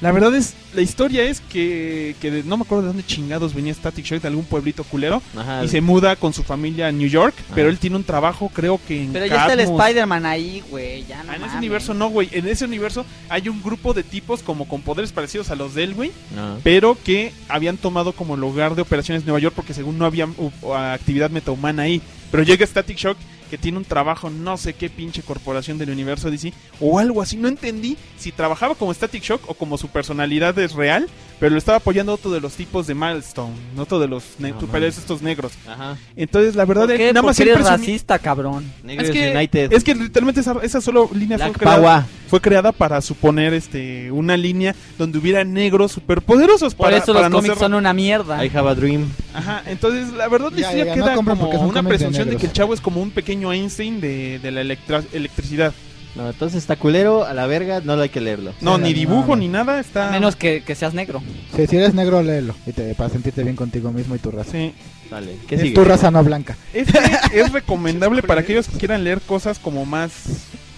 La verdad es, la historia es que, que de- no me acuerdo de dónde chingados venía Static Shock, de algún pueblito culero. Ajá. Y se muda con su familia a New York, Ajá. pero él tiene un trabajo, creo que en Pero ya está el Cadmus. Spider-Man ahí, güey. Ya no Ah, en ese mames. universo no, güey. En ese universo hay un grupo de tipos como con poderes parecidos a los de él, güey. No. Pero que habían tomado como lugar de operaciones Nueva York porque según no había uh, actividad metahumana ahí. Pero llega Static Shock que tiene un trabajo no sé qué pinche corporación del universo DC o algo así. No entendí si trabajaba como Static Shock o como su personalidad es real, pero lo estaba apoyando otro de los tipos de Milestone, no otro de los No, superhéroes estos negros. Ajá. Entonces, la verdad, ¿Por él qué? nada más eres racista, cabrón. Negros es que, United. es que literalmente esa, esa solo línea fue Black creada, fue creada para suponer este una línea donde hubiera negros superpoderosos Por para, eso para los no cómics ser- son una mierda. I have a dream. Ajá, entonces la verdad la Ya, ya, ya, no queda compren como una de presunción de, que el chavo es como un pequeño Einstein de, de la electra- electricidad. No, entonces está culero, a la verga, no lo hay que leerlo. No, Sí, ni dibujo no. ni nada, está... A menos que, que seas negro. Sí, si eres negro, léelo. Y te, para sentirte bien contigo mismo y tu raza. Sí. Dale, ¿qué Es sigue? tu raza no blanca. Este es recomendable para aquellos que quieran leer cosas como más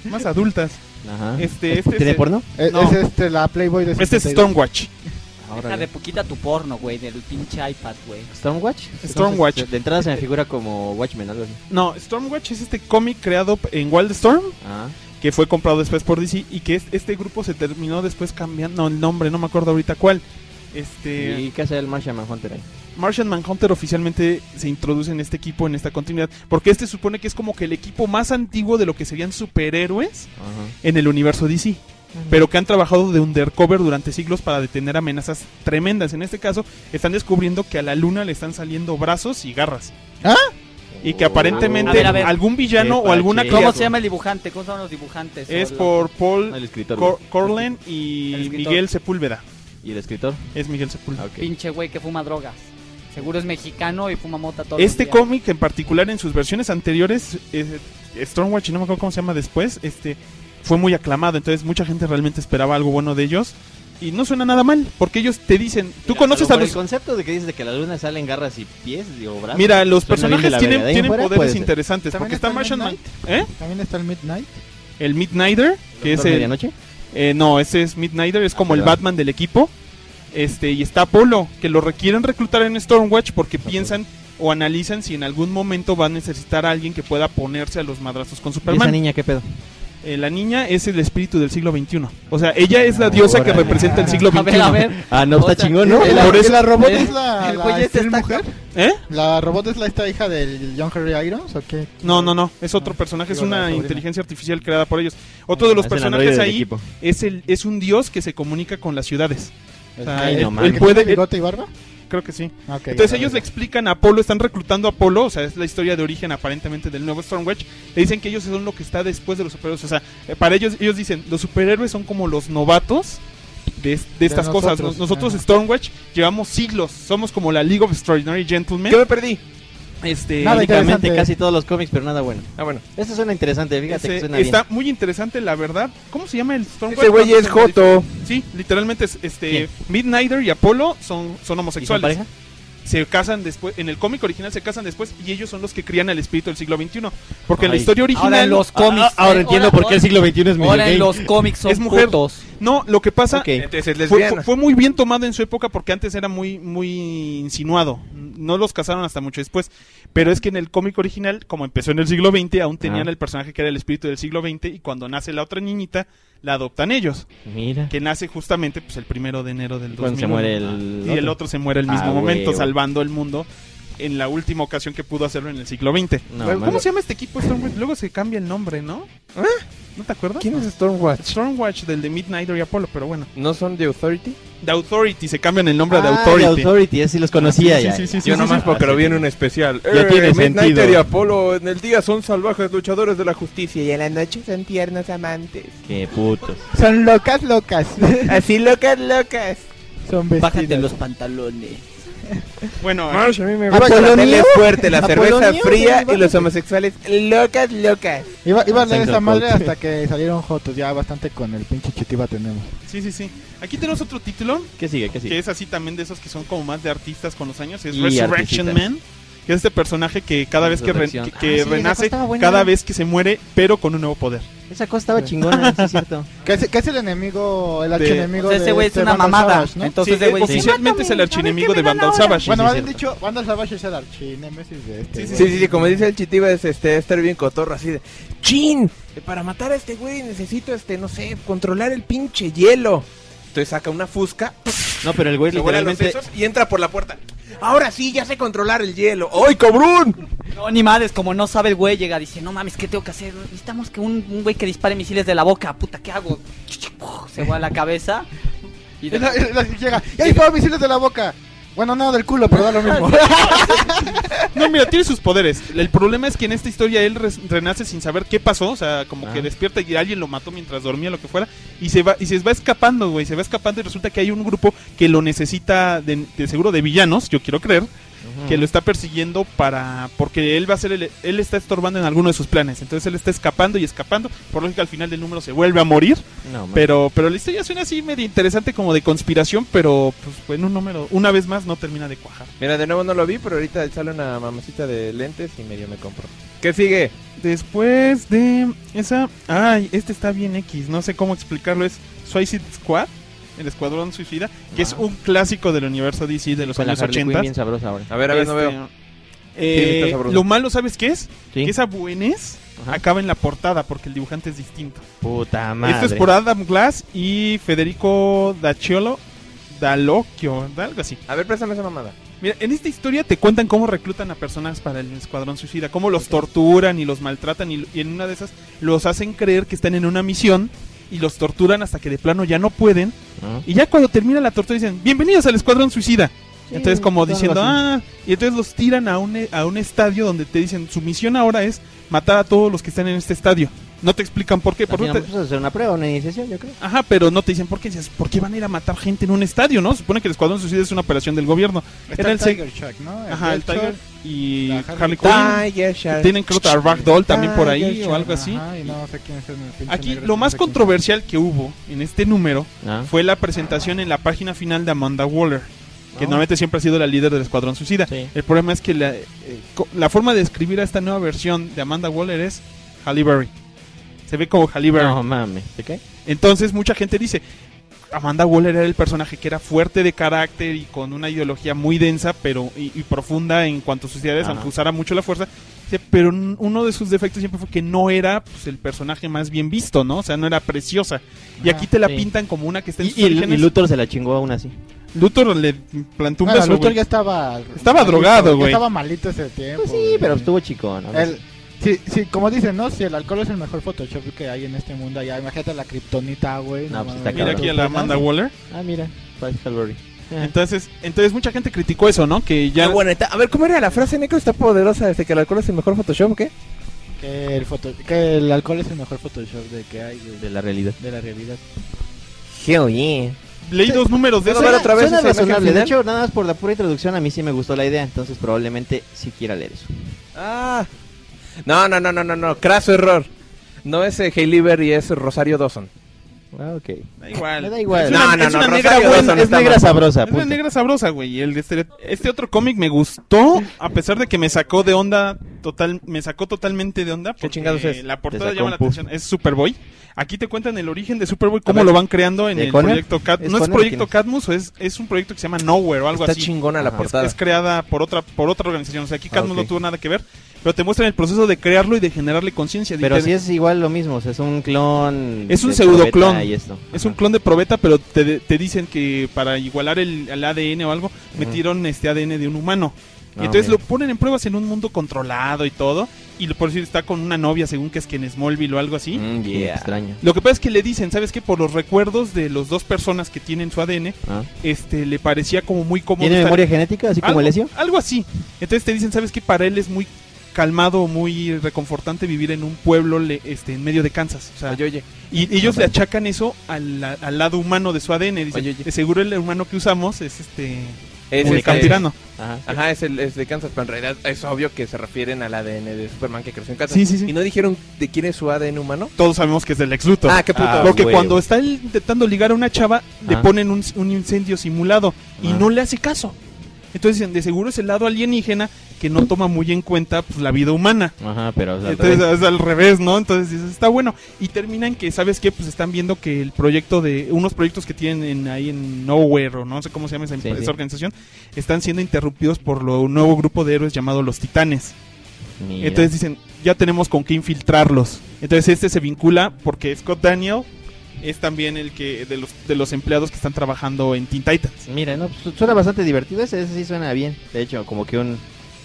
más adultas. Ajá. Este, este ¿Tiene es- porno? Es, No. es este, la Playboy de Este es 72. Stormwatch. Deja de poquita tu porno, güey, del pinche iPad, güey. ¿Stormwatch? Stormwatch. Entonces, de entrada se me figura como Watchmen, algo así. No, Stormwatch es este cómic creado en Wildstorm Ah. Que fue comprado después por DC y que es- este grupo se terminó después cambiando el nombre, no me acuerdo ahorita cuál. Este ¿Y qué hace el Martian Manhunter ahí? Martian Manhunter oficialmente se introduce en este equipo, en esta continuidad, porque este supone que es como que el equipo más antiguo de lo que serían superhéroes Ajá. en el universo DC. Pero que han trabajado de undercover durante siglos para detener amenazas tremendas. En este caso, están descubriendo que a la luna le están saliendo brazos y garras. ¿Ah? Y que aparentemente A ver, a ver. algún villano o alguna. ¿Cómo criatura- se llama el dibujante? ¿Cómo se llaman los dibujantes? Es por Paul No, el escritor. Cor-. Corlen y. Miguel Sepúlveda. ¿Y el escritor? Es Miguel Sepúlveda. Pinche güey que fuma drogas. Seguro es mexicano y fuma mota todo Este cómic en particular en sus versiones anteriores, eh, Stormwatch, y no me acuerdo cómo se llama después, este fue muy aclamado, entonces mucha gente realmente esperaba algo bueno de ellos. Y no suena nada mal, porque ellos te dicen, tú Mira, conoces a los... El concepto de que dices de que la luna salen garras y pies, digo, brazos. Mira, los personajes tienen, en fuera, poderes interesantes, ¿También porque está está Martian? ¿Eh? También está el Midnight. El Midnighter, que es ¿Doctor el... medianoche? Eh, no, ese es Midnighter, es como el. Batman del equipo. Este, y está Apolo, que lo requieren reclutar en Stormwatch porque piensan o analizan si en algún momento va a necesitar a alguien que pueda ponerse a los madrazos con ¿Y esa Superman. niña qué pedo? Eh, la niña es el espíritu del siglo XXI. O sea, ella es la diosa que representa el siglo XXI. [LAUGHS] A ver, a ver. Ah, no, O está sea, chingón, ¿no? ¿Y la, Por eso- la robot el- es la, el la güey mujer? ¿Eh? ¿La robot es la esta hija del John Henry Irons o qué? No, no, no. Es otro personaje, es una inteligencia artificial creada por ellos. Otro de los el personajes ahí equipo. es el es un dios que se comunica con las ciudades. O sea, Ay, él- no él mames. ¿El que puede, bigote y barba? Creo que sí. Entonces ellos le explican a Apolo, están reclutando a Apolo, o sea, es la historia de origen aparentemente del nuevo Stormwatch. Le dicen que ellos son lo que está después de los superhéroes. O sea, eh, para ellos, ellos dicen, los superhéroes son como los novatos de, de estas cosas. nosotros, Nos- Nosotros, ajá. Stormwatch, llevamos siglos. Somos como la League of Extraordinary Gentlemen. ¿Qué me perdí? Este, Nada Básicamente interesante. casi todos los cómics, pero nada bueno. Ah, bueno. Eso suena interesante, fíjate ese- que suena está bien. muy interesante, la verdad. ¿Cómo se llama el Stormwatch? Ese güey ¿Cuántos es? Joto. Sí, literalmente es, este ¿Quién? Midnighter y Apolo son, son ¿Y son homosexuales. pareja? se casan después, en el cómic original se casan después y ellos son los que crían al espíritu del siglo XXI. Porque en la Ay. historia original Ahora en los cómics. Ah, ahora eh, entiendo ahora- por qué el siglo XXI es medio Ahora gay. en los cómics son Es mujer. putos. No, lo que pasa. Entonces fue, lesbiana. fue- fue muy bien tomado en su época porque antes era muy muy insinuado. No los casaron hasta mucho después. Pero es que en el cómic original, como empezó en el siglo XX, aún tenían Ah. el personaje que era el espíritu del siglo XX y cuando nace la otra niñita, la adoptan ellos. Mira. Que nace justamente pues el primero de enero del Cuando 2001. se muere el Y el otro. se muere al Ah, mismo momento, huevo. salvando el mundo en la última ocasión que pudo hacerlo en el siglo XX. No, ¿Cómo se llama este equipo? Stormwatch? Luego se cambia el nombre, ¿no? ¿No te acuerdas? ¿Quién es Stormwatch? Stormwatch del de Midnighter y Apollo, pero bueno. ¿No son de Authority? The Authority, se cambian el nombre de Ah, Authority. de Authority, ese sí los conocía Sí, ya. sí, sí, sí, Yo sí, nomás sí. porque Ah, lo vi en un especial. Ya tiene Midnighter sentido. y Apolo en el día son salvajes luchadores de la justicia y en la noche son tiernos amantes. Qué putos. Son locas, locas. Así locas, locas. Son Bájate vestidas. los pantalones. Bueno, Marsh, a mí me gusta la fuerte, la cerveza ¿Apolonio? fría y los homosexuales locas, locas. Iba, iba a leer esa madre hasta que salieron jotos. Ya bastante con el pinche chitiba tenemos. sí, sí, sí. Aquí tenemos otro título ¿Qué sigue? ¿Qué que sigue? es así también de esos que son como más de artistas con los años. Es Y Resurrection artistas. Man. Que es este personaje que cada vez que, re- que- Ah, que sí, renace, buena. cada vez que se muere, pero con un nuevo poder. Esa cosa estaba chingona, sí es cierto. [LAUGHS] ¿Qué es, qué es el enemigo, el De- archienemigo O sea, ese de güey es este una Vandal mamada. Savage, ¿no? Entonces, Sí, ese güey eh, oficialmente es el archienemigo de Vandal Savage. Bueno, habían sí, dicho, Vandal Savage es el archinémesis de este. Sí, sí. Sí, como dice el chitiba es este estar bien cotorro así de ¡Chin! Para matar a este güey necesito este, no sé, controlar el pinche hielo. Entonces saca una fusca, No, pero el güey se vuela los literalmente... sesos y entra por la puerta. Ahora sí, ya sé controlar el hielo. ¡Ay, cabrón! No, ni madres, como no sabe el güey, llega, dice, no mames, ¿qué tengo que hacer? Necesitamos que un, un güey que dispare misiles de la boca, puta, ¿qué hago? Se va a la cabeza. Y la- y la- y llega. ¡Ya disparó misiles de la boca! Bueno, no, del culo, pero da lo mismo. [LAUGHS] No, mira, tiene sus poderes. El problema es que en esta historia él renace sin saber qué pasó, o sea, como Ah. que despierta y alguien lo mató mientras dormía, lo que fuera, y se va y se va escapando, güey, se va escapando y resulta que hay un grupo que lo necesita de, de seguro de villanos, yo quiero creer, que lo está persiguiendo para porque él va a ser el, él está estorbando en alguno de sus planes, entonces él está escapando y escapando, por lógica al final del número se vuelve a morir, No, pero pero la historia suena así medio interesante como de conspiración, pero pues en un número una vez más no termina de cuajar. Mira, de nuevo no lo vi, pero ahorita sale una mamacita de lentes y medio me compro. ¿Qué sigue? Después de esa. Ay, este está bien X. No sé cómo explicarlo. Es Suicide Squad. El Escuadrón Suicida. Que es un clásico del universo DC de los Con la años Quinn 80. bien sabrosa ahora. A ver, a ver, no Este, veo. eh, Sí, está sabroso. lo malo, ¿sabes qué es? Sí. Que esa Ajá. acaba en la portada porque el dibujante es distinto. Puta madre. Esto es por Adam Glass y Federico Daciolo. Dalocchio, algo así. A ver, préstame esa mamada. Mira, en esta historia te cuentan cómo reclutan a personas para el Escuadrón Suicida, cómo los torturan y los maltratan y, y en una de esas los hacen creer que están en una misión y los torturan hasta que de plano ya no pueden Ah. y ya cuando termina la tortura dicen, bienvenidos al Escuadrón Suicida. Sí, entonces como diciendo, ah, y entonces los tiran a un, a un estadio donde te dicen, su misión ahora es matar a todos los que están en este estadio. No te explican por qué. Por no no, te- pues, hacer una prueba, una iniciación, yo creo. Ajá, pero no te dicen por qué. Dices, ¿por qué van a ir a matar gente en un estadio, no? Supone que el Escuadrón Suicida es una operación del gobierno. Está Era el el se- Tiger Shark, ¿no? Ajá, el Tiger y Harley Quinn. Tiger Shark. Tienen creo que a Ragdoll también por ahí o algo así. Ajá, y no sé quién es el Aquí negro, lo no más quién. controversial que hubo en este número Ah. fue la presentación en la página final de Amanda Waller, que Oh. normalmente siempre ha sido la líder del Escuadrón Suicida. Sí. El problema es que la, eh, co- la forma de escribir a esta nueva versión de Amanda Waller es Halle Berry. Se ve como Halle Berry. No mames. ¿De qué? Entonces mucha gente dice, Amanda Waller era el personaje que era fuerte de carácter y con una ideología muy densa pero y, y profunda en cuanto a sus ideas, aunque usara mucho la fuerza. Pero uno de sus defectos siempre fue que no era pues, el personaje más bien visto, ¿no? O sea, no era preciosa. Y Ajá, aquí te la sí. pintan como una que está en Y, sus y. Luthor se la chingó aún así. Luthor le plantó un Bueno, beso, Luthor ya estaba. Estaba malito, drogado, güey. Estaba malito ese tiempo. Pues sí, pero estuvo chico, ¿no? El- sí, sí, como dicen, ¿no? Si el alcohol es el mejor Photoshop que hay en este mundo, ya imagínate la kriptonita, güey. No, pues está Mira aquí a la Amanda Waller. Ah, mira. Price Calvary. [LAUGHS] Entonces, entonces mucha gente criticó eso, ¿no? Que ya Qué buena está. A ver, ¿cómo era la frase, Necro? ¿Está poderosa desde que el alcohol es el mejor Photoshop o qué? Que el, foto, que el alcohol es el mejor Photoshop de que hay, güey, De la realidad. de la realidad. Hell yeah. leí dos números de ¿Puedo eso. ver otra vez Suena razonable. De hecho, nada más por la pura introducción, a mí sí me gustó la idea. Entonces, probablemente sí quiera leer eso. Ah. No, no, no, no, no, no. Craso error. No es eh, Hailey Berry, es Rosario Dawson. Ah, ok. Da igual. Me da igual. Es No, una, no, es no, una negra Dawson buena. es está negra mal. sabrosa. Es una negra sabrosa, güey. Y el de este, este otro cómic me gustó, a pesar de que me sacó de onda total, me sacó totalmente de onda. Porque chingados es? La portada llama la puff. atención. Es Superboy. Aquí te cuentan el origen de Superboy, cómo ver, lo van creando en ¿de el Conner? proyecto Cat. ¿Es No es Conner proyecto o quién es? Cadmus, es, es un proyecto que se llama Nowhere o algo Está así. chingona la portada. Es creada por otra por otra organización. O sea, aquí Ah, Cadmus no tuvo nada que ver. Pero te muestran el proceso de crearlo y de generarle conciencia. Pero Te- sí es igual lo mismo, o sea, es un clon. Es un pseudoclon. Es un clon de probeta, pero te, te dicen que para igualar el, el ADN o algo, metieron este ADN de un humano. Y Ah, entonces lo ponen en pruebas en un mundo controlado y todo. Y por decir, está con una novia, según que es que en Smallville o algo así. Mm, yeah. extraño. Lo que pasa es que le dicen, ¿sabes qué? Por los recuerdos de las dos personas que tienen su ADN, Ah. este le parecía como muy cómodo. ¿Tiene estar- memoria genética, así como algo, el Ezio? algo así. Entonces te dicen, ¿sabes qué? Para él es muy calmado, muy reconfortante vivir en un pueblo le- este, en medio de Kansas. O sea, Oye, oye. y ellos le achacan eso al, al lado humano de su ADN. Dicen, Oye, oye. "De seguro el humano que usamos es este... Es campirano. Ajá. Ajá, es, el, es de Kansas, pero en realidad es obvio que se refieren al ADN de Superman que creció en Kansas. Sí, sí, sí. ¿Y no dijeron de quién es su ADN humano? Todos sabemos que es del ex Luthor. Ah, qué puto. Ah, Porque cuando está él intentando ligar a una chava, le Ah. ponen un, un incendio simulado y Ah. no le hace caso. Entonces dicen, de seguro es el lado alienígena que no toma muy en cuenta pues, la vida humana. Ajá, pero o sea, al Entonces es al revés, ¿no? Entonces dices, está bueno. Y terminan que, ¿sabes qué? Pues están viendo que el proyecto de... Unos proyectos que tienen en- ahí en Nowhere, o no sé cómo se llama esa, Sí, esa sí. organización, están siendo interrumpidos por lo un nuevo grupo de héroes llamado los Titanes. Mira. Entonces dicen, ya tenemos con qué infiltrarlos. Entonces este se vincula porque Scott Daniel es también el que de los, de los empleados que están trabajando en Teen Titans. Mira, no, suena bastante divertido. Ese, ese sí suena bien. De hecho, como que un,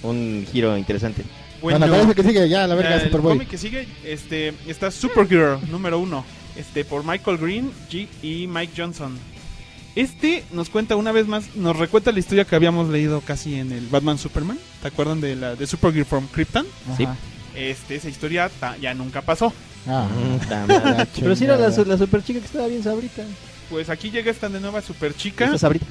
un giro interesante. Bueno, ¿cuál es el que sigue? Ya, la verga, el Superboy. cómic que sigue este, está Supergirl número uno, este, por Michael Green G y Mike Johnson. Este nos cuenta una vez más, nos recuenta la historia que habíamos leído casi en el Batman Superman. ¿Te acuerdan de la de Supergirl from Krypton? Sí. Este, esa historia ta- ya nunca pasó. Ah. Mm, [LAUGHS] pero sí era la, la super chica que estaba bien sabrita. Pues aquí llega esta de nueva super chica. ¿Está sabrita?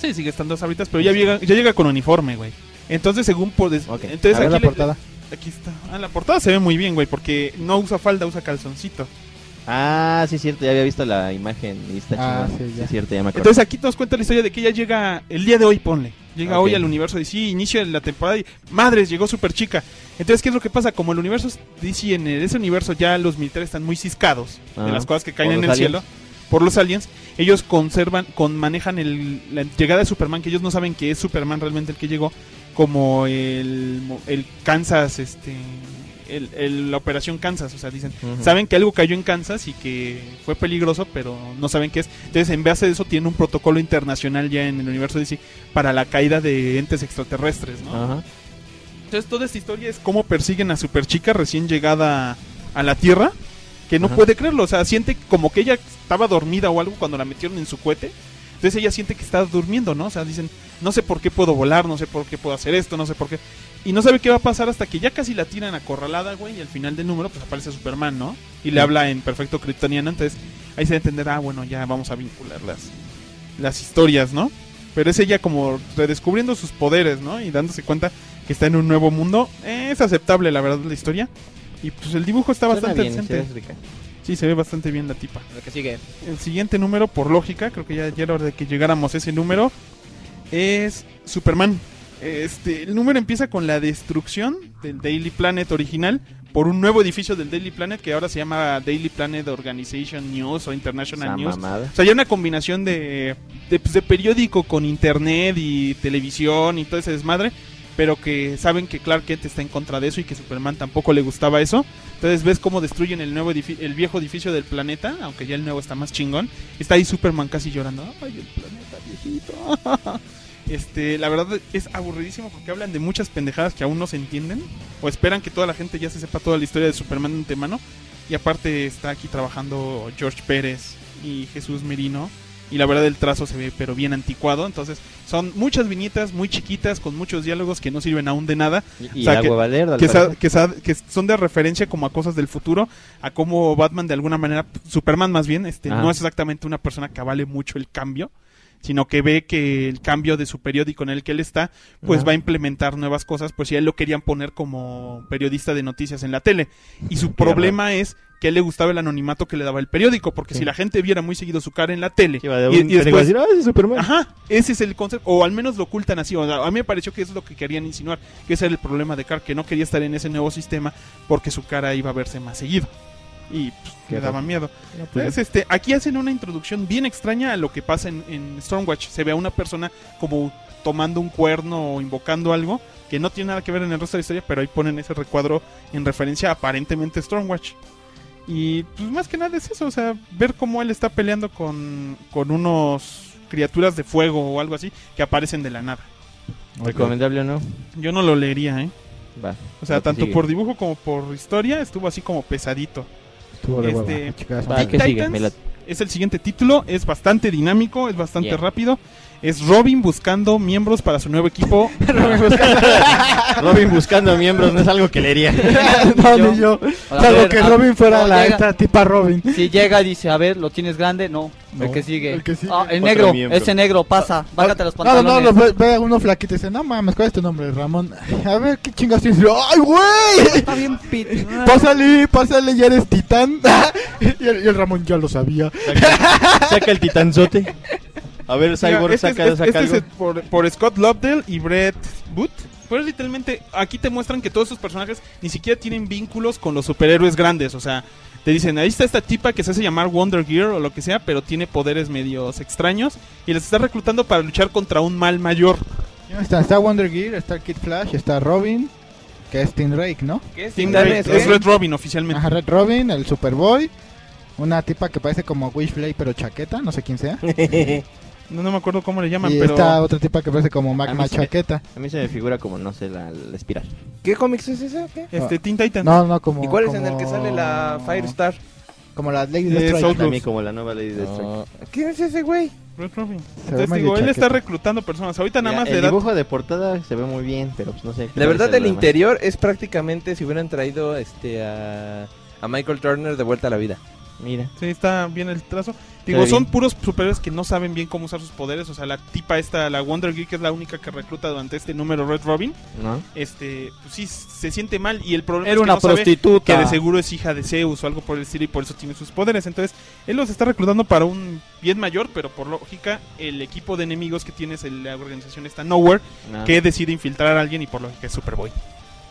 Sí, sigue estando sabritas, pero ya llega, ya llega con uniforme, güey. Entonces, según por des- entonces A ver aquí la le- portada. aquí está. Ah, la portada se ve muy bien, güey, porque no usa falda, usa calzoncito. Ah, sí, es cierto. Ya había visto la imagen y está Ah, sí, Sí, ya. es cierto, ya me acuerdo. Entonces aquí nos cuenta la historia de que ella llega el día de hoy, ponle. Llega hoy al universo DC, inicio de la temporada y madres, llegó super chica. Entonces, ¿qué es lo que pasa? Como el universo DC, en ese universo ya los militares están muy ciscados de las cosas que caen en el cielo por los aliens. Ellos conservan, con, manejan el, la llegada de Superman, que ellos no saben que es Superman realmente el que llegó, como el, el Kansas, este, el, el- la operación Kansas. O sea, dicen, saben que algo cayó en Kansas y que fue peligroso, pero no saben qué es. Entonces, en base a eso, tienen un protocolo internacional ya en el universo DC para la caída de entes extraterrestres, ¿no? Entonces, toda esta historia es cómo persiguen a Superchica recién llegada a la Tierra, que no puede creerlo. O sea, siente como que ella estaba dormida o algo cuando la metieron en su cohete. Entonces ella siente que está durmiendo, ¿no? O sea, dicen, no sé por qué puedo volar, no sé por qué puedo hacer esto, no sé por qué. Y no sabe qué va a pasar hasta que ya casi la tiran acorralada, güey, y al final del número pues aparece Superman, ¿no? Y le Sí. habla en perfecto kryptoniano, entonces ahí se va a entender, ah, bueno, ya vamos a vincular las, las historias, ¿no? Pero es ella como redescubriendo sus poderes, ¿no? Y dándose cuenta que está en un nuevo mundo. Eh, es aceptable, la verdad, la historia. Y pues el dibujo está Suena bastante bien, decente. sí, es rica. Sí, se ve bastante bien la tipa. Lo que sigue. El siguiente número, por lógica, creo que ya, ya era hora de que llegáramos a ese número, es Superman. Este, el número empieza con la destrucción del Daily Planet original por un nuevo edificio del Daily Planet que ahora se llama Daily Planet Organization News o International Esa News. mamada. O sea, ya una combinación de, de, pues, de periódico con internet y televisión y todo ese desmadre, pero que saben que Clark Kent está en contra de eso y que Superman tampoco le gustaba eso. Entonces ves cómo destruyen el nuevo el viejo edificio del planeta, aunque ya el nuevo está más chingón. Está ahí Superman casi llorando. Ay, el planeta viejito. [LAUGHS] Este, la verdad es aburridísimo porque hablan de muchas pendejadas que aún no se entienden o esperan que toda la gente ya se sepa toda la historia de Superman de antemano. Y aparte está aquí trabajando George Pérez y Jesús Merino. Y la verdad el trazo se ve pero bien anticuado. Entonces son muchas viñetas muy chiquitas con muchos diálogos que no sirven aún de nada. Y, O sea, que- al que, sa- que sa- que son de referencia como a cosas del futuro, a cómo Batman de alguna manera, Superman más bien, este, Ajá. no es exactamente una persona que vale mucho el cambio, sino que ve que el cambio de su periódico en el que él está, pues va a implementar nuevas cosas, pues si a él lo querían poner como periodista de noticias en la tele. Y su problema es que a él le gustaba el anonimato que le daba el periódico, porque Sí. si la gente viera muy seguido su cara en la tele, y, y después decir, "Ah, es Superman". Ajá, ese es el concepto, o al menos lo ocultan así. O sea, a mí me pareció que eso es lo que querían insinuar, que ese era el problema de Clark, que no quería estar en ese nuevo sistema porque su cara iba a verse más seguido. y pues, me daba miedo. Pues, Entonces, este, aquí hacen una introducción bien extraña a lo que pasa en, en Stormwatch. Se ve a una persona como tomando un cuerno o invocando algo que no tiene nada que ver en el resto de la historia, pero ahí ponen ese recuadro en referencia a aparentemente Stormwatch. Y pues más que nada es eso, o sea, ver cómo él está peleando con, con unos criaturas de fuego o algo así que aparecen de la nada. ¿Recomendable o no? Yo no lo leería, ¿eh? Va. O sea, tanto sigue. por dibujo como por historia estuvo así como pesadito. Este, es el siguiente título, es bastante dinámico, es bastante Yeah. rápido. Es Robin buscando miembros para su nuevo equipo. [LAUGHS] [LAUGHS] Robin buscando miembros no es algo que leería. [LAUGHS] no, ni yo. Salvo ver, que ah, Robin fuera no, la llega. esta tipa Robin. Si llega y dice, a ver, ¿lo tienes grande? No. el No, que sigue. el que sigue. Ah, el negro. miembro. Ese negro, pasa. Bájate los No, no, pantalones. no, lo ve, ve a uno flaquito y dice, no mames, ¿cuál es tu nombre? Ramón. A ver, ¿qué chingas tienes? ¡Ay, güey! Está bien pit. Pásale, pásale, ya eres titán. y, el, y el Ramón ya lo sabía. Saca el titanzote. A ver, Cyborg, Mira, este es- saca, este- saca este algo. es por, por Scott Lobdell y Brett Booth. Pues literalmente aquí te muestran que todos esos personajes ni siquiera tienen vínculos con los superhéroes grandes. O sea, te dicen, ahí está esta tipa que se hace llamar Wonder Gear o lo que sea, pero tiene poderes medios extraños y les está reclutando para luchar contra un mal mayor. Está, está Wonder Gear, está Kid Flash, está Robin, que es Tim Drake, ¿no? ¿Qué es? Team Red- ¿qué? es Red Robin oficialmente. Ajá, Red Robin, el Superboy. Una tipa que parece como Wishblade pero chaqueta, no sé quién sea. [LAUGHS] No, no me acuerdo cómo le llaman, y pero... esta otra tipa que parece como A Magma chaqueta. A mí se me figura como, no sé, la, la espiral. ¿Qué cómics es ese? qué? Este, Teen Titans. No, no, como. ¿Y cuál es en como- el que sale la Firestar? Como la Lady Deathstrike. Mí como la nueva Lady Deathstroke. ¿Quién es ese güey? Red Robin. Entonces digo, él está reclutando personas. Ahorita nada Mira, más el le da... dibujo de portada se ve muy bien, pero pues no sé. La verdad, el interior es prácticamente si hubieran traído este a, a Michael Turner de vuelta a la vida. Mira. Sí, está bien el trazo. Digo, son bien. puros superhéroes que no saben bien cómo usar sus poderes. O sea, la tipa esta, la Wonder Gear, que es la única que recluta durante este número Red Robin, ¿No? este, pues sí, se siente mal. Y el problema Era es que una no sabe prostituta. que de seguro es hija de Zeus o algo por el estilo y por eso tiene sus poderes. Entonces, él los está reclutando para un bien mayor, pero por lógica, el equipo de enemigos que tiene es la organización está Nowhere, No. que decide infiltrar a alguien y por lógica es Superboy.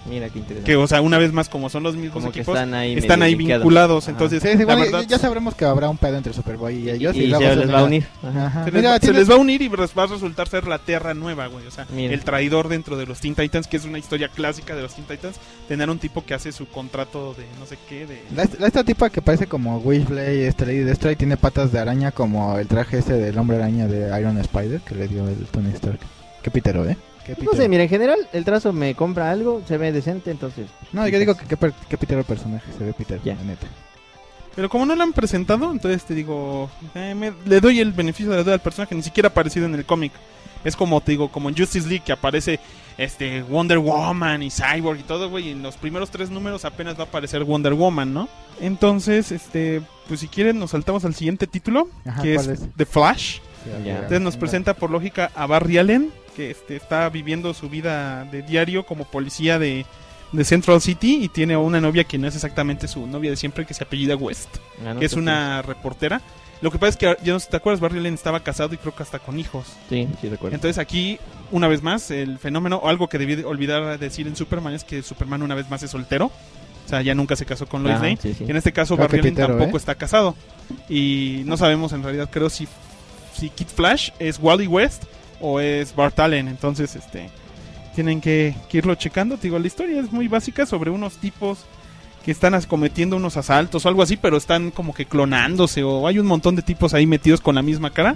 Mira qué interesante. Que, o sea, una vez más, como son los mismos Como que equipos, están ahí, están vinculados. Ajá. Entonces, Sí, sí, la bueno, verdad, ya sabremos que habrá un pedo entre Superboy y ellos. y luego se se les va a unir. Ajá. Se, les, Mira, va, se tiene- les va a unir y va a resultar ser la Tierra Nueva, güey. O sea, Mira. el traidor dentro de los Teen Titans, que es una historia clásica de los Teen Titans. Tener un tipo que hace su contrato de no sé qué. De... La, la- esta tipa que parece como Wishblade, este Lady Deathstrike, tiene patas de araña como el traje ese del hombre araña de Iron Spider que le dio el Tony Stark. Qué pitero, ¿eh? Qué No sé, mira, en general el trazo me compra algo, se ve decente, entonces... No, yo digo que qué, per- qué pitero el personaje, se ve pitero, Ya. la neta. Pero como no lo han presentado, entonces te digo, eh, me- le doy el beneficio de la duda al personaje, ni siquiera ha aparecido en el cómic. Es como te digo, como en Justice League que aparece este Wonder Woman y Cyborg y todo, güey, y en los primeros tres números apenas va a aparecer Wonder Woman, ¿no? Entonces, este, pues si quieren nos saltamos al siguiente título, Ajá, que ¿cuál es, es? The Flash. Entonces nos presenta por lógica a Barry Allen, que este, está viviendo su vida de diario como policía de, de Central City y tiene una novia que no es exactamente su novia de siempre, que se apellida West, Ah, no, que es una reportera. Lo que pasa es que, ya no sé si te acuerdas, Barry Allen estaba casado y creo que hasta con hijos. Sí, sí recuerdo. Entonces aquí, una vez más, el fenómeno, o algo que debí de olvidar decir en Superman es que Superman una vez más es soltero. O sea, ya nunca se casó con Lois Ah, Lane. sí, sí. Y en este caso qué Barry Allen pitero, tampoco ¿eh? está casado. Y no sabemos en realidad, creo, si, si Kid Flash es Wally West o es Bart Allen. Entonces, este tienen que, irlo checando. Te digo, la historia es muy básica sobre unos tipos que están cometiendo unos asaltos o algo así, pero están como que clonándose o hay un montón de tipos ahí metidos con la misma cara.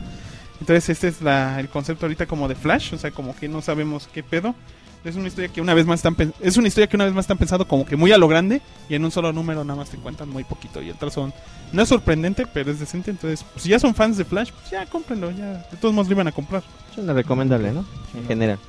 Entonces este es la, el concepto ahorita como de Flash, o sea, como que no sabemos qué pedo. Es una historia que una vez más están es una historia que una vez más están pensando como que muy a lo grande y en un solo número nada más te cuentan muy poquito y el trazo no es sorprendente, pero es decente, entonces pues, si ya son fans de Flash, pues ya cómprenlo, ya de todos modos lo iban a comprar. Es una recomendable, ¿no? En general.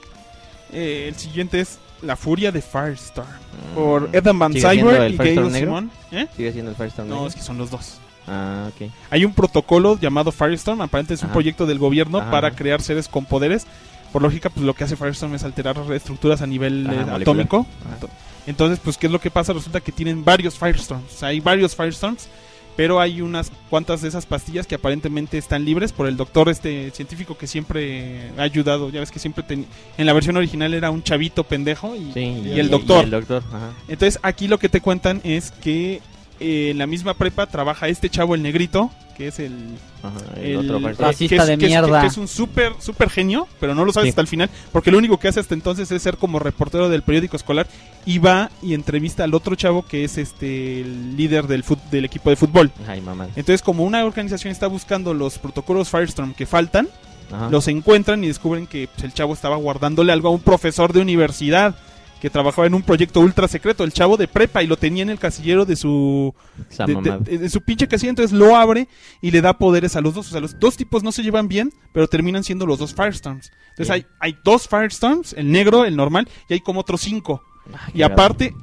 Eh, el siguiente es La Furia de Firestar Mm. por Ethan Van ¿Sigue siendo Cyber y Gail? Simon. ¿Eh? ¿Sigue siendo el Firestorm No, negro? es que son los dos. Ah, ok. Hay un protocolo llamado Firestorm, aparentemente es un proyecto del gobierno para crear seres con poderes. Por lógica, pues lo que hace Firestorm es alterar estructuras a nivel Ajá, eh, atómico. Ajá. Ento- Entonces, pues, ¿qué es lo que pasa? Resulta que tienen varios Firestorms. O sea, hay varios Firestorms, pero hay unas cuantas de esas pastillas que aparentemente están libres por el doctor este científico que siempre ha ayudado. Ya ves que siempre ten- en la versión original era un chavito pendejo y, Sí, y el doctor. el doctor, ajá. entonces aquí lo que te cuentan es que eh, en la misma prepa trabaja este chavo, el negrito, que es el... Ajá, el otro que Racista es- de que es- que- mierda. que es un súper, súper genio, pero no lo sabes Sí. hasta el final, porque lo único que hace hasta entonces es ser como reportero del periódico escolar y va y entrevista al otro chavo que es este el líder del, fut- del equipo de fútbol. Ay, mamá. Entonces, como una organización está buscando los protocolos Firestorm que faltan, Ajá. los encuentran y descubren que pues, el chavo estaba guardándole algo a un profesor de universidad que trabajaba en un proyecto ultra secreto, el chavo de prepa, y lo tenía en el casillero de su de, su pinche casilla, entonces lo abre y le da poderes a los dos. O sea, los dos tipos no se llevan bien, pero terminan siendo los dos Firestorms. Entonces hay, hay dos Firestorms, el negro, el normal, y hay como otros cinco. Y aparte,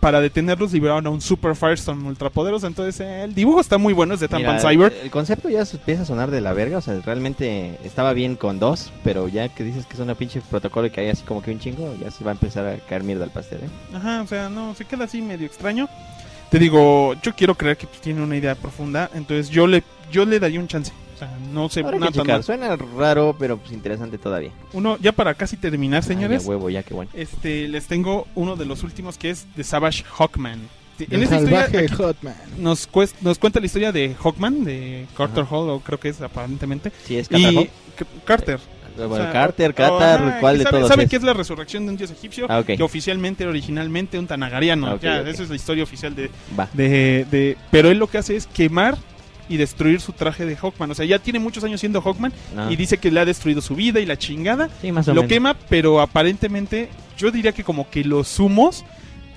para detenerlos, liberaron a un Super Firestorm ultrapoderoso. Entonces, eh, el dibujo está muy bueno, es de Tampan Cyber. El concepto ya empieza a sonar de la verga, o sea, realmente estaba bien con dos, pero ya que dices que es una pinche protocolo y que hay así como que un chingo, ya se va a empezar a caer mierda al pastel, ¿eh? Ajá, o sea, no, se queda así medio extraño. Te digo, yo quiero creer que pues, tiene una idea profunda, entonces yo le yo le daría un chance. O sea, no Habrá nada que tan checar, mal. suena raro, pero pues interesante todavía. Uno, ya para casi terminar, señores, Ay, huevo, ya que bueno. este, les tengo uno de los últimos que es The Savage Hawkman. En El esta historia nos, nos cuenta la historia de Hawkman, de Carter Hall, o creo que es aparentemente. Sí, es Y Catarro. C- Carter. Bueno, O sea, Carter, Qatar, ¿cuál de sabe, todos sabe es? que es la resurrección de un dios egipcio Ah, que oficialmente era originalmente un tanagariano. Ah, ya, esa es la historia oficial de, Va. de, de- pero él lo que hace es quemar y destruir su traje de Hawkman. O sea, ya tiene muchos años siendo Hawkman Ah. y dice que le ha destruido su vida y la chingada. Sí, más o Lo menos. quema, pero aparentemente yo diría que como que los humos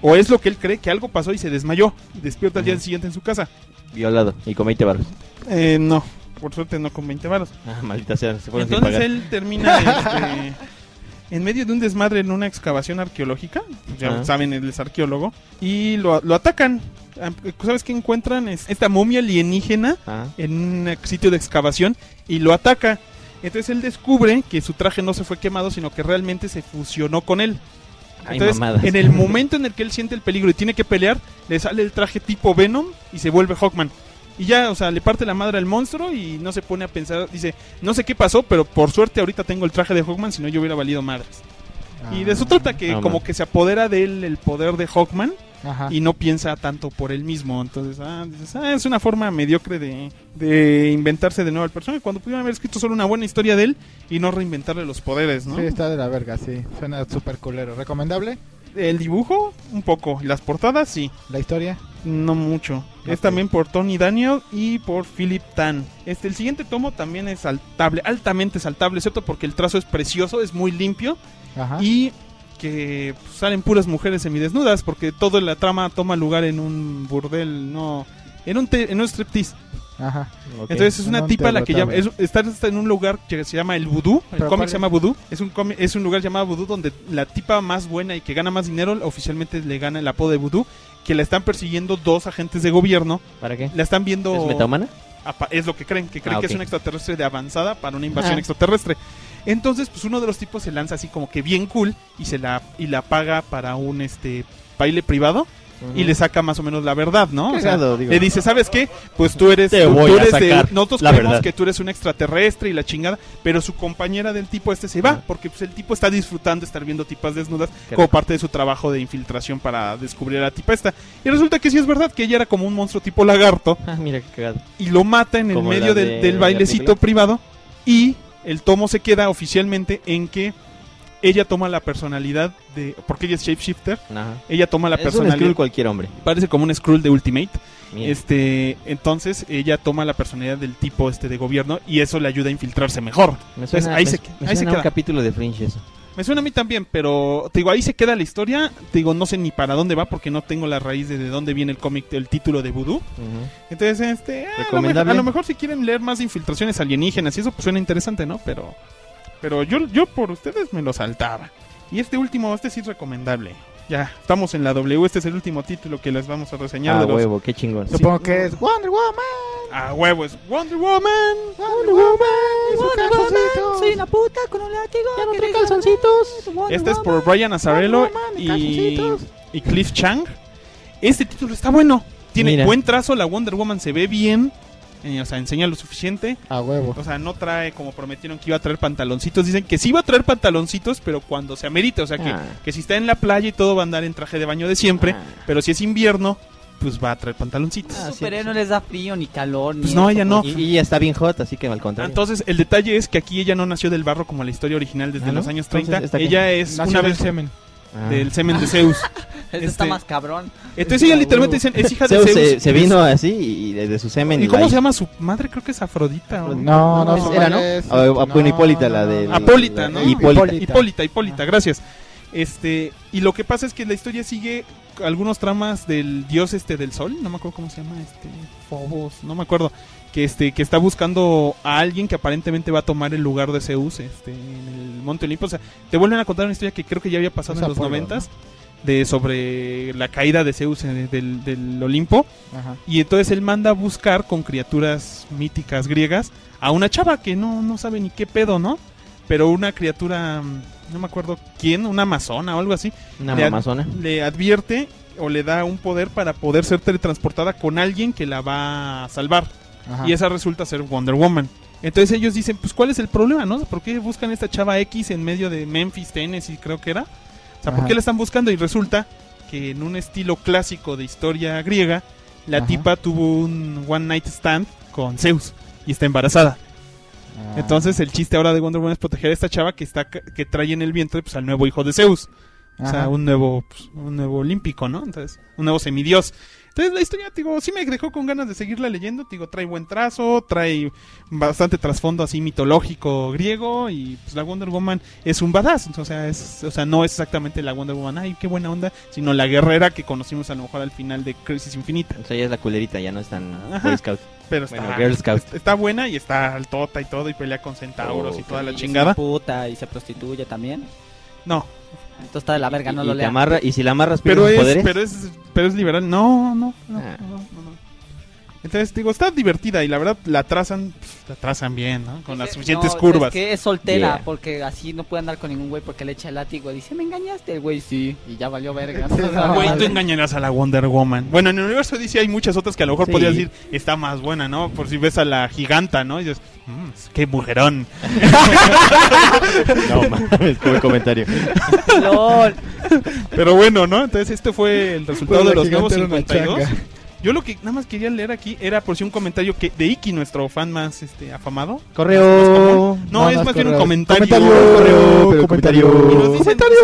o es lo que él cree que algo pasó y se desmayó despierta al día siguiente en su casa. Violado y con 20 baros. Eh, no, por suerte no con 20 varos. Ah, maldita sea, se fueron sin Entonces pagar. él termina [LAUGHS] este, en medio de un desmadre en una excavación arqueológica. Ya saben, él es arqueólogo. Y lo, lo atacan. ¿Sabes qué encuentran? Es esta momia alienígena Ah, en un sitio de excavación y lo ataca. Entonces él descubre que su traje no se fue quemado, sino que realmente se fusionó con él. Ay, Entonces, mamadas. en el momento en el que él siente el peligro y tiene que pelear, le sale el traje tipo Venom y se vuelve Hawkman. Y ya, o sea, le parte la madre al monstruo y no se pone a pensar, dice, no sé qué pasó, pero por suerte ahorita tengo el traje de Hawkman, si no yo hubiera valido madres. y de eso trata que como que se apodera de él el poder de Hawkman Ajá. y no piensa tanto por él mismo. Entonces, ah, dices, ah, es una forma mediocre de, de inventarse de nuevo al personaje cuando pudieron haber escrito solo una buena historia de él y no reinventarle los poderes, ¿no? Sí, está de la verga, sí. Suena súper culero. ¿Recomendable? El dibujo, un poco. Las portadas, sí. ¿La historia? No mucho. Es también por Tony Daniel y por Philip Tan. Este, el siguiente tomo también es saltable, altamente saltable, excepto porque el trazo es precioso, es muy limpio Ajá. y que pues, salen puras mujeres semidesnudas porque toda la trama toma lugar en un burdel, no, en un, te- en un striptease. Ajá. Entonces es una No tipa la que llama, es, está, está en un lugar que se llama el Voodoo, el cómic ¿cuál se llama Voodoo, es un es un lugar llamado Voodoo donde la tipa más buena y que gana más dinero oficialmente le gana el apodo de Voodoo, que la están persiguiendo dos agentes de gobierno, ¿Para qué? la están viendo ¿Es metahumana? es lo que creen, que creen Ah, que es un extraterrestre de avanzada para una invasión Ah. extraterrestre. Entonces, pues uno de los tipos se lanza así como que bien cool y se la y la paga para un este baile privado y le saca más o menos la verdad, ¿no? O sea, Cagado, digo. le dice, ¿sabes qué? Pues tú eres, Te voy tú a de- sacar nosotros la creemos verdad. que tú eres un extraterrestre y la chingada, pero su compañera del tipo este se va, porque pues el tipo está disfrutando de estar viendo tipas desnudas Qué como rico. parte de su trabajo de infiltración para descubrir a la tipa esta. Y resulta que sí es verdad que ella era como un monstruo tipo lagarto Ah, mira qué cagado. y lo mata en el Como medio del, de del la bailecito privado y el tomo se queda oficialmente en que ella toma la personalidad de porque ella es shapeshifter Ajá. ella toma la es un personalidad Skrull cualquier hombre. parece como un Skrull de Ultimate Mira. este entonces ella toma la personalidad del tipo este de gobierno y eso le ayuda a infiltrarse mejor me pues suena, ahí me- se- me ahí se suena a un queda. capítulo de Fringe eso. me suena a mí también pero te digo ahí se queda la historia te digo no sé ni para dónde va porque no tengo la raíz de, de dónde viene el cómic del título de Voodoo entonces, este, ah, a lo, mejor, ¿Recomendable? a lo mejor si quieren leer más de infiltraciones alienígenas y eso pues suena interesante, ¿no? Pero pero yo yo por ustedes me lo saltaba. Y este último, este sí es recomendable. Ya, estamos en la W, este es el último título que les vamos a reseñar Ah, de los huevo, qué chingón. Sí. Supongo que es Wonder Woman. Ah, huevo, es Wonder Woman. Wonder Woman. y su calzoncito. Soy una puta con un látigo. Ya no trae calzoncitos. Wonder Este es Woman. por Brian Azarello Wonder Woman y y, Cliff Chang. Este título está bueno. Tiene Mira. buen trazo, la Wonder Woman se ve bien. Eh, o sea, enseña lo suficiente. A huevo. O sea, no trae como prometieron que iba a traer pantaloncitos. Dicen que sí iba a traer pantaloncitos, pero cuando se amerite. O sea, que, Ah. que si está en la playa y todo va a andar en traje de baño de siempre. Ah. Pero si es invierno pues va a traer pantaloncitos. Ah, sí, superhéroe no les da frío ni calor. Pues ni no, ella no. Y, está bien hot, así que al contrario. Entonces, el detalle es que aquí ella no nació del barro como la historia original desde Ah, ¿no? los años Entonces, 30. ¿esta qué? ella es Nació una vez semen. Ah. del semen de Zeus. [LAUGHS] Este Este- está más cabrón. Entonces ella literalmente dicen, es hija de Zeus Zeus. se, se vino así y de, de su semen. ¿Y la cómo se llama su madre? Creo que es Afrodita. ¿o? No, no, No, era, ¿no? es- ah, bueno, Hipólita, la no, de- no. Apólita, ¿no? Hipólita. Hipólita, Hipólita, gracias. Este, y lo que pasa es que la historia sigue algunos tramas del dios este del sol, no me acuerdo cómo se llama, este, Phobos, no me acuerdo, que este que está buscando a alguien que aparentemente va a tomar el lugar de Zeus, este, en el Monte Olimpo, o sea, te vuelven a contar una historia que creo que ya había pasado Es en los noventas de sobre la caída de Zeus en- del, del Olimpo Ajá. y entonces él manda a buscar con criaturas míticas griegas a una chava que no, no sabe ni qué pedo, ¿no? Pero una criatura, mm, no me acuerdo quién, una amazona o algo así, Una le, ad- mamazona. le advierte o le da un poder para poder ser teletransportada con alguien que la va a salvar. Ajá. Y esa resulta ser Wonder Woman. Entonces ellos dicen, pues ¿cuál es el problema, no? ¿Por qué buscan esta chava X en medio de Memphis, Tennessee, creo que era? O sea, ¿por Ajá. qué la están buscando? Y resulta que en un estilo clásico de historia griega, la Ajá. tipa tuvo un one night stand con Zeus y está embarazada. Ah. Entonces el chiste ahora de Wonder Woman es proteger a esta chava que está que trae en el vientre pues al nuevo hijo de Zeus. O sea, un nuevo pues, un nuevo olímpico, ¿no? Entonces, un nuevo semidios. Entonces la historia, digo, sí me dejó con ganas de seguirla leyendo, digo, trae buen trazo, trae bastante trasfondo así mitológico griego y pues la Wonder Woman es un badass, o sea, es o sea, no es exactamente la Wonder Woman, ay, qué buena onda, sino la guerrera que conocimos a lo mejor al final de Crisis Infinita. O sea, ella es la culerita, ya no es tan Ajá. Boy Scout. Pero está, Bueno, Girl Scout. está- buena y está altota y todo y pelea con centauros y toda la Y es chingada. una puta y se prostituye también. No, Entonces está de la verga, no y, lo y te lean. amarra, y si la amarras pero es, poderes. pero es, pero es liberal. No, no, no, Ah. no, no, no. Entonces digo, está divertida y la verdad la trazan, pf, la trazan bien, ¿no? Con las Es que- suficientes no, curvas. Es que es soltera, Yeah. porque así no puede andar con ningún güey porque le echa el látigo. Dice, me engañaste, el güey sí. Y ya valió verga. [LAUGHS] Güey, tú engañarás a la Wonder Woman. Bueno, en el universo DC hay muchas otras que a lo mejor Sí. podrías decir está más buena, ¿no? Por si ves a la giganta, ¿no? Y dices, "Mm, qué mujerón. [LAUGHS] [LAUGHS] No mames, buen comentario. Lol. Pero bueno, ¿no? Entonces este fue el resultado Pues de los nuevos era una 52. Yo lo que nada más quería leer aquí era por si un comentario que de Iki, nuestro fan más este afamado. Correo. No, No, es más bien un comentario. Comentario, Correo, pero comentario. Y nos dicen, Comentario.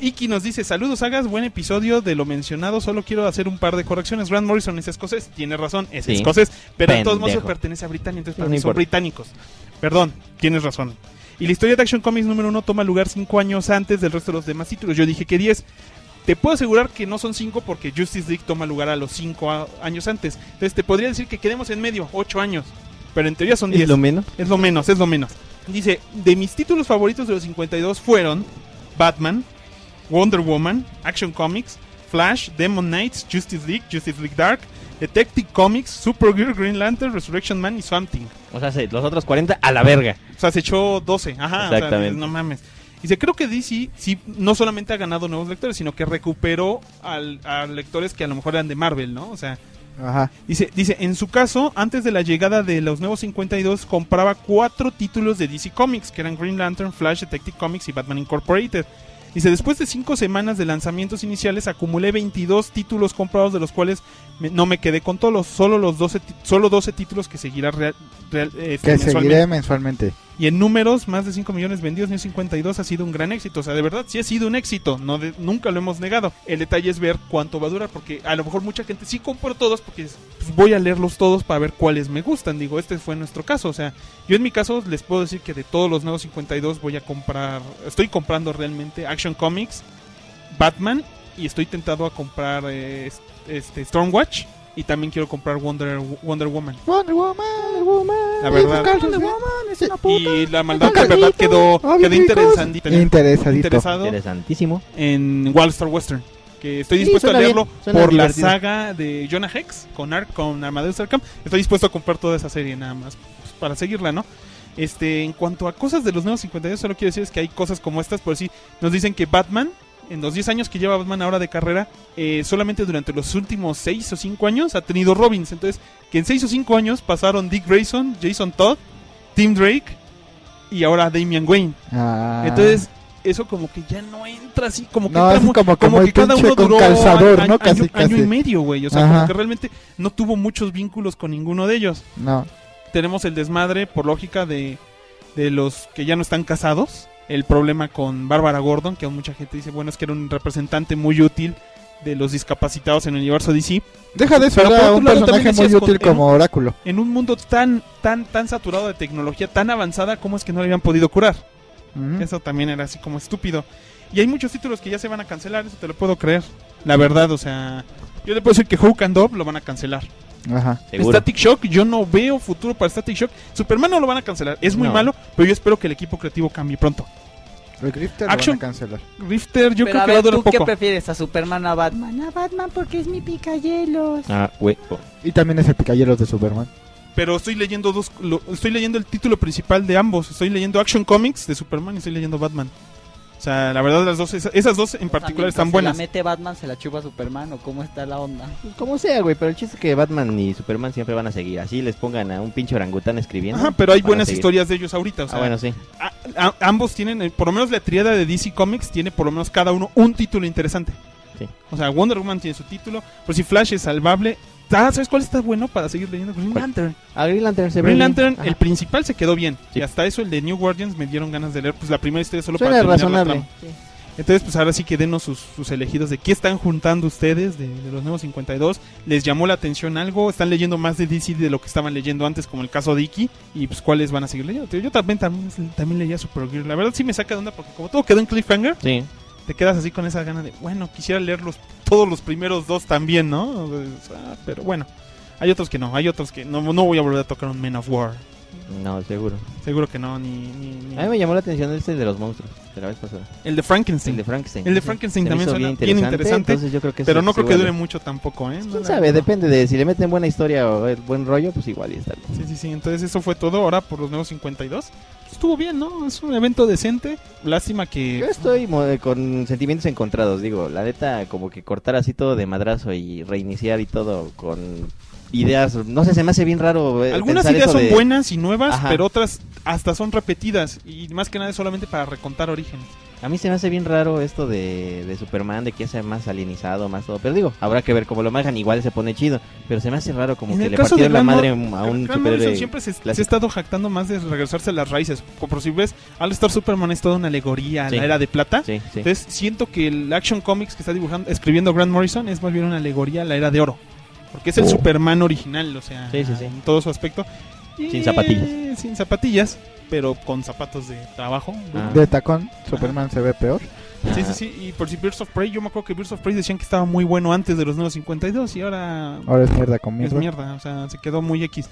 dice, Iki nos dice, saludos, hagas buen episodio de lo mencionado, solo quiero hacer un par de correcciones. Grant Morrison es escocés, tiene razón, es Sí. escocés, pero de todos modos Pendejo. pertenece a Britania, entonces No para mí son británicos. Perdón, tienes razón. Y la historia de Action Comics número uno toma lugar cinco años antes del resto de los demás títulos. Yo dije que 10. Te puedo asegurar que no son 5 porque Justice League toma lugar a los 5 años antes. Entonces te podría decir que quedemos en medio, 8 años. Pero en teoría son 10. ¿Es lo menos? Es lo menos, es lo menos. Dice, de mis títulos favoritos de los 52 fueron Batman, Wonder Woman, Action Comics, Flash, Demon Knights, Justice League, Justice League Dark, Detective Comics, Supergirl, Green Lantern, Resurrection Man y Swamp Thing. O sea, se- los otros 40 a la verga. O sea, se echó 12. Ajá, o sea, Exactamente. no mames. Dice, creo que DC sí, no solamente ha ganado nuevos lectores, sino que recuperó al, a lectores que a lo mejor eran de Marvel, ¿no? O sea, Ajá. Dice, dice, en su caso, antes de la llegada de los nuevos 52, compraba cuatro títulos de DC Comics, que eran Green Lantern, Flash, Detective Comics y Batman Incorporated. Dice, después de cinco semanas de lanzamientos iniciales, acumulé 22 títulos comprados, de los cuales me- no me quedé con todos, solo los 12, ti- solo 12 títulos que seguirá real- real- este, Que mensualmente. seguiré mensualmente. Y en números, más de 5 millones vendidos en 52 ha sido un gran éxito. O sea, de verdad, sí ha sido un éxito. No de- nunca lo hemos negado. El detalle es ver cuánto va a durar. Porque a lo mejor mucha gente sí compró todos porque pues, voy a leerlos todos para ver cuáles me gustan. Digo, este fue nuestro caso. O sea, yo en mi caso les puedo decir que de todos los nuevos 52 voy a comprar... Estoy comprando realmente Action Comics, Batman y estoy tentado a comprar eh, este Stormwatch. Y también quiero comprar Wonder, Wonder Woman. Wonder Woman, Wonder Woman. La verdad. Wonder Woman es una puta. Y la maldad de verdad quedó, quedó interesante. Interesadito. interesado Interesantísimo. en Wallstar Western. Que estoy Sí, dispuesto a leerlo por la saga de Jonah Hex con, Ar con Amadeus Arkham. Estoy dispuesto a comprar toda esa serie nada más pues, para seguirla, ¿no? Este, en cuanto a cosas de los nuevos 52, solo quiero decir es que hay cosas como estas, por si nos dicen que Batman, en los 10 años que lleva Batman ahora de carrera, eh, solamente durante los últimos 6 o 5 años ha tenido Robins. Entonces, que en 6 o 5 años pasaron Dick Grayson, Jason Todd, Tim Drake y ahora Damian Wayne. Ah. Entonces, eso como que ya no entra así, como que, No, entra muy- como- como el que cada uno duró calzador, año, ¿no? año- Casi, año casi. y medio, güey. O sea, Ajá. como que realmente no tuvo muchos vínculos con ninguno de ellos. No. Tenemos el desmadre, por lógica, de, de los que ya no están casados. El problema con Bárbara Gordon, que aún mucha gente dice, bueno, es que era un representante muy útil de los discapacitados en el universo DC. Deja de eso, Pero era un lado, personaje muy con- útil en como oráculo. En un mundo tan, tan, tan saturado de tecnología, tan avanzada, ¿cómo es que no le habían podido curar? Eso también era así como estúpido. Y hay muchos títulos que ya se van a cancelar, eso te lo puedo creer. La verdad, o sea, yo le puedo decir que Hook and Dove lo van a cancelar. Ajá. Seguro. Static Shock, yo no veo futuro para Static Shock. Superman no lo van a cancelar, es muy No. malo, pero yo espero que el equipo creativo cambie pronto. El Grifter Action- lo van a cancelar. Rifter, yo Pero creo a que ver, va a durar ¿tú qué prefieres, a Superman o a Batman? A Batman porque es mi picayelos. Ah, güey. oh. Y también es el picayelos de Superman. Pero estoy leyendo dos, lo- estoy leyendo el título principal de ambos. Estoy leyendo Action Comics de Superman y estoy leyendo Batman. O sea, la verdad las dos, esa- esas dos en particular están ¿Se buenas. la mete Batman, se la chupa Superman o cómo está la onda? Pues como sea, güey, pero el chiste es que Batman y Superman siempre van a seguir. Así les pongan a un pinche orangután escribiendo. Ajá, pero hay buenas historias de ellos ahorita. O sea, ah, bueno, sí. a- a- ambos tienen, eh, por lo menos la triada de DC Comics tiene por lo menos cada uno un título interesante. Sí. O sea, Wonder Woman tiene su título, pero si Flash es salvable. Ah, ¿sabes cuál está bueno para seguir leyendo? Green ¿Cuál? Lantern. A Green Lantern se ve Green. Lantern, el principal se quedó bien. Sí. Y hasta eso, el de New Guardians, me dieron ganas de leer pues la primera historia solo Suena para terminar la razonable. trama. Entonces, pues ahora sí que denos sus, sus elegidos de qué están juntando ustedes de, de los nuevos 52. ¿Les llamó la atención algo? ¿Están leyendo más de DC de lo que estaban leyendo antes, como el caso de Iki? Y pues, ¿cuáles van a seguir leyendo? Yo también, también, también leía Supergirl. La verdad sí me saca de onda porque como todo quedó en cliffhanger, Sí. Te quedas así con esa gana de, bueno, quisiera leer los, todos los primeros dos también, ¿no? Pero bueno, hay otros que no, hay otros que no, no voy a volver a tocar un Men of War. No, seguro. Seguro que no, ni... ni- ni- A mí me llamó la atención este de los monstruos de la vez pasada. El de Frankenstein. El de Frankenstein. El de Frankenstein también suena bien interesante, Entonces yo creo que pero no creo que dure mucho tampoco, ¿eh? No, ¿Quién sabe? no. Depende de si le meten buena historia o el buen rollo, pues igual y está bien. Sí, sí, sí. Entonces eso fue todo ahora por los nuevos 52. Estuvo bien, ¿no? Es un evento decente. Lástima Yo que... estoy mo- eh, con sentimientos encontrados, digo, la neta como que cortar así todo de madrazo y reiniciar y todo con ideas, no sé, se me hace bien raro. eh, Algunas ideas son de- buenas y nuevas, Ajá. pero otras hasta son repetidas. Y más que nada es solamente para recontar orígenes. A mí se me hace bien raro esto de, de Superman, de que sea más alienizado, más todo. Pero digo, habrá que ver cómo lo manejan, igual se pone chido. Pero se me hace raro como En que le partieron la madre a un superhéroe. Siempre se, se ha estado jactando más de regresarse a las raíces. Como por si ves, All Star Superman es toda una alegoría a Sí. la era de plata. Sí, sí. Entonces siento que el Action Comics que está dibujando, escribiendo Grant Morrison es más bien una alegoría a la era de oro. Porque es el Oh. Superman original, o sea, Sí, sí, sí. en todo su aspecto. Y- Sin zapatillas. Sin zapatillas, pero con zapatos de trabajo. Ah. De tacón, Superman se ve peor. Sí, sí, sí. Y por si Birds of Prey, yo me acuerdo que Birds of Prey decían que estaba muy bueno antes de los nuevos 52 y ahora Ahora es mierda con es mierda. O sea, se quedó muy X.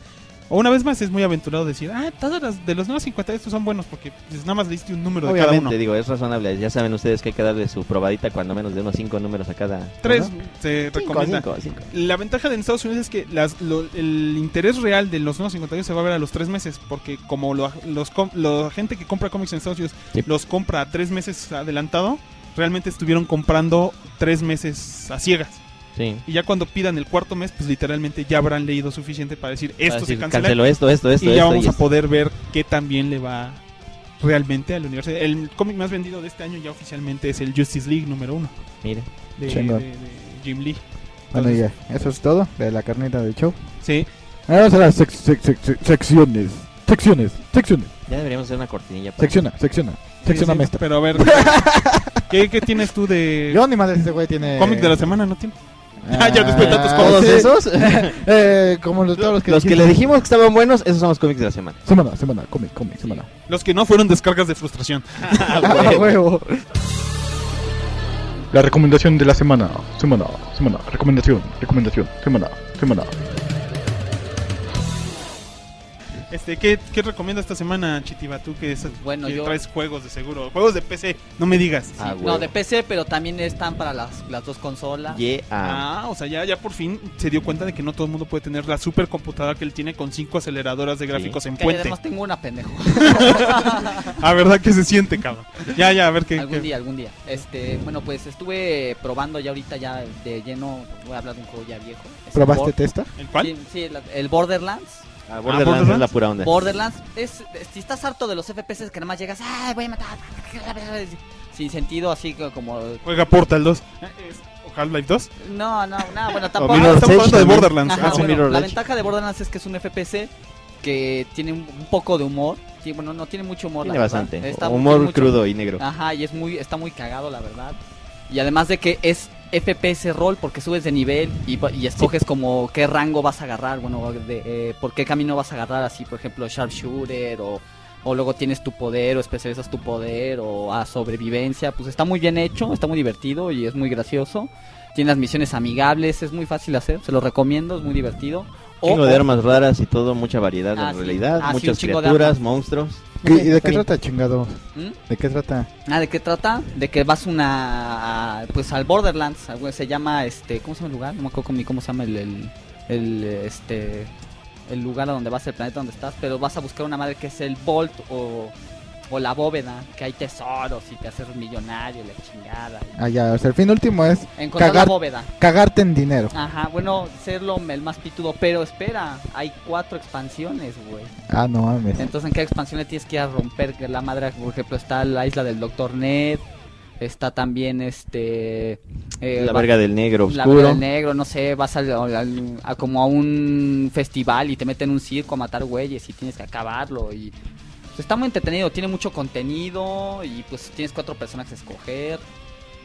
O una vez más es muy aventurado decir, ah, todas las de los nuevos 52 son buenos porque pues, nada más leíste un número de cada Obviamente, uno. digo, es razonable. Ya saben ustedes que hay que darle su probadita cuando menos de unos cinco números a cada. Tres ¿no? se Cinco, recomienda. cinco, cinco. La ventaja de en Estados Unidos es que las- lo- el interés real de los nuevos 52 se va a ver a los tres meses, porque como lo- los com- la gente que compra cómics en Estados Unidos Sí. los compra a tres meses adelantado, realmente estuvieron comprando tres meses a ciegas. Sí. Y ya cuando pidan el cuarto mes, pues literalmente ya habrán leído suficiente para decir esto Para se cancela. canceló esto, esto, esto, y ya vamos y a poder ver qué también le va realmente al universo. El cómic más vendido de este año ya oficialmente es el Justice League número uno Mire. de, de- de Jim Lee. Bueno, ya, eso es todo de la carnita del show. Sí, vamos a las sec- sec- sec- sec- secciones. Secciones, secciones. Ya deberíamos hacer una cortinilla. para- Secciona, secciona. Secciona Sí. Pero a ver, [LAUGHS] ¿qué, qué tienes tú de Yo ni madre, este güey tiene. cómic de la semana? ¿No tiene? [LAUGHS] Ah, ya después de tantos ¿Todos sí. esos? [LAUGHS] Eh, como los, todos los que Los que le dijimos que estaban buenos, esos son los cómics de la semana. Semana, semana, cómic, cómic, semana. Los que no fueron descargas de frustración. [LAUGHS] Ah, huevo. La recomendación de la semana, semana, semana, recomendación, recomendación, semana, semana. Este, ¿qué, ¿Qué recomienda esta semana, Chitiba? Tú que, es, Bueno, que yo- traes juegos de seguro. Juegos de PC, no me digas. Ah, no, de PC, pero también están para las, las dos consolas. Yeah. Ah, o sea, ya, ya por fin se dio cuenta de que no todo el mundo puede tener la supercomputadora que él tiene con cinco aceleradoras de gráficos en Que puente. además tengo una pendejo. [LAUGHS] Ah, ¿verdad que se siente, cabrón? Ya, ya, a ver qué. algún qué- día, algún día. Este, bueno, pues estuve probando ya ahorita ya de lleno, voy a hablar de un juego ya viejo. Es ¿Probaste testa? ¿El cuál? Sí, el Borderlands. Ah, Borderlands, Borderlands. es la pura onda. Borderlands es si estás harto de los FPS que nada más llegas, ay, voy a matar. [LAUGHS] sin sentido, así como... Juega Portal 2. ¿O Half-Life 2? No, no, no, bueno, [LAUGHS] tampoco... Mirror's Estamos hablando de. Borderlands. Ajá, Ah, sí, bueno, Mirror's la Edge. ventaja de Borderlands es que es un FPS que tiene un, un poco de humor. Sí, bueno, no tiene mucho humor, Tiene la verdad. bastante. Está- Humor mucho- crudo y negro. Ajá, y es muy, está muy cagado, la verdad. Y además de que es FPS rol porque subes de nivel y, escoges como qué rango vas a agarrar, bueno, de, eh, por qué camino vas a agarrar, así por ejemplo Sharpshooter o, o luego tienes tu poder o especializas tu poder o a sobrevivencia, pues está muy bien hecho, está muy divertido y es muy gracioso. Tiene las misiones amigables, es muy fácil hacer, se lo recomiendo, es muy divertido. O- Chingo de armas raras y todo, mucha variedad Ah, en sí. realidad, Ah, sí, muchas de criaturas, monstruos. ¿Y, y de qué trata, chingado? ¿Mm? ¿De qué trata? Ah, ¿de qué trata? De que vas una pues al Borderlands, se llama este, ¿cómo se llama el lugar? No me acuerdo cómo, cómo se llama el, el, el, este el lugar a donde vas, el planeta donde estás, pero vas a buscar una madre que es el Vault o, o la bóveda, que hay tesoros y te haces millonario, la chingada. y- Ah, ya, o sea, el fin último es Encontrar cagar- la bóveda. cagarte en dinero. Ajá, bueno, serlo el más pitudo, pero espera, hay cuatro expansiones, güey. Ah, no mames. Entonces, ¿en qué expansión le tienes que ir a romper que la madre? Por ejemplo, está la isla del Doctor Ned, está también este... eh, La va- verga del negro La verga del negro, no sé, vas a, como a un festival y te meten en un circo a matar güeyes y tienes que acabarlo y... está muy entretenido, tiene mucho contenido y pues tienes cuatro personajes a escoger.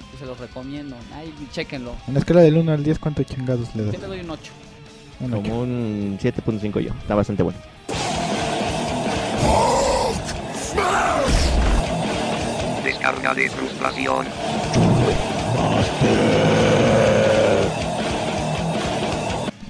Pues, se los recomiendo, ahí chequenlo. En la escala del 1 al 10, ¿cuántos chingados le das? Yo le doy un 8. Un ocho. Como un 7.5 yo, está bastante bueno. Descarga de frustración.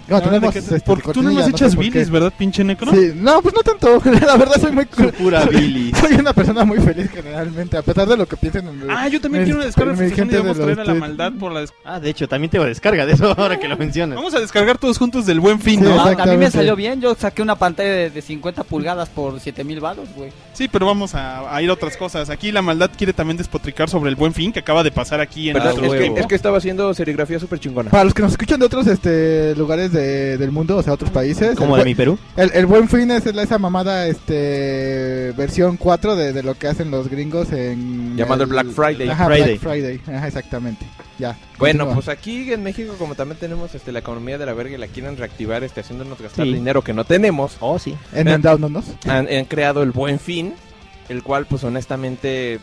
No, Ah, tenemos, ¿de qué te- este, porque tú no me echas sé por bilis. ¿verdad, pinche necro? Sí, no, pues no tanto. [LAUGHS] La verdad soy muy pura bilis. [LAUGHS] Soy una persona muy feliz generalmente, a pesar de lo que piensen en Ah, yo también quiero una descarga de frustración y gente vamos a traer a la maldad por la Ah, de hecho, también tengo descarga de eso [LAUGHS] ahora que lo mencionas. Vamos a descargar todos juntos del buen fin, Sí, ¿no? Ah, a mí me salió bien, yo saqué una pantalla de, de 50 pulgadas por 7000 baros, güey. Sí, pero vamos a, a ir a otras cosas. Aquí la maldad quiere también despotricar sobre el buen fin que acaba de pasar aquí en Perdón, nuestro es, que, juego. es que estaba haciendo serigrafía súper chingona. Para los que nos escuchan de otros este lugares de- del mundo, o sea, otros países. Como de buen- mi Perú. El, el buen fin es la- esa mamada este versión 4 de, de lo que hacen los gringos en Llamado el Black Friday. Ajá, Friday. Black Friday. Ajá, exactamente. Ya. Bueno, continúa. pues aquí en México como también tenemos este la economía de la verga y la quieren reactivar este haciéndonos gastar Sí. dinero que no tenemos. Oh, sí. endeudándonos. Han, han creado el Buen Fin, el cual pues honestamente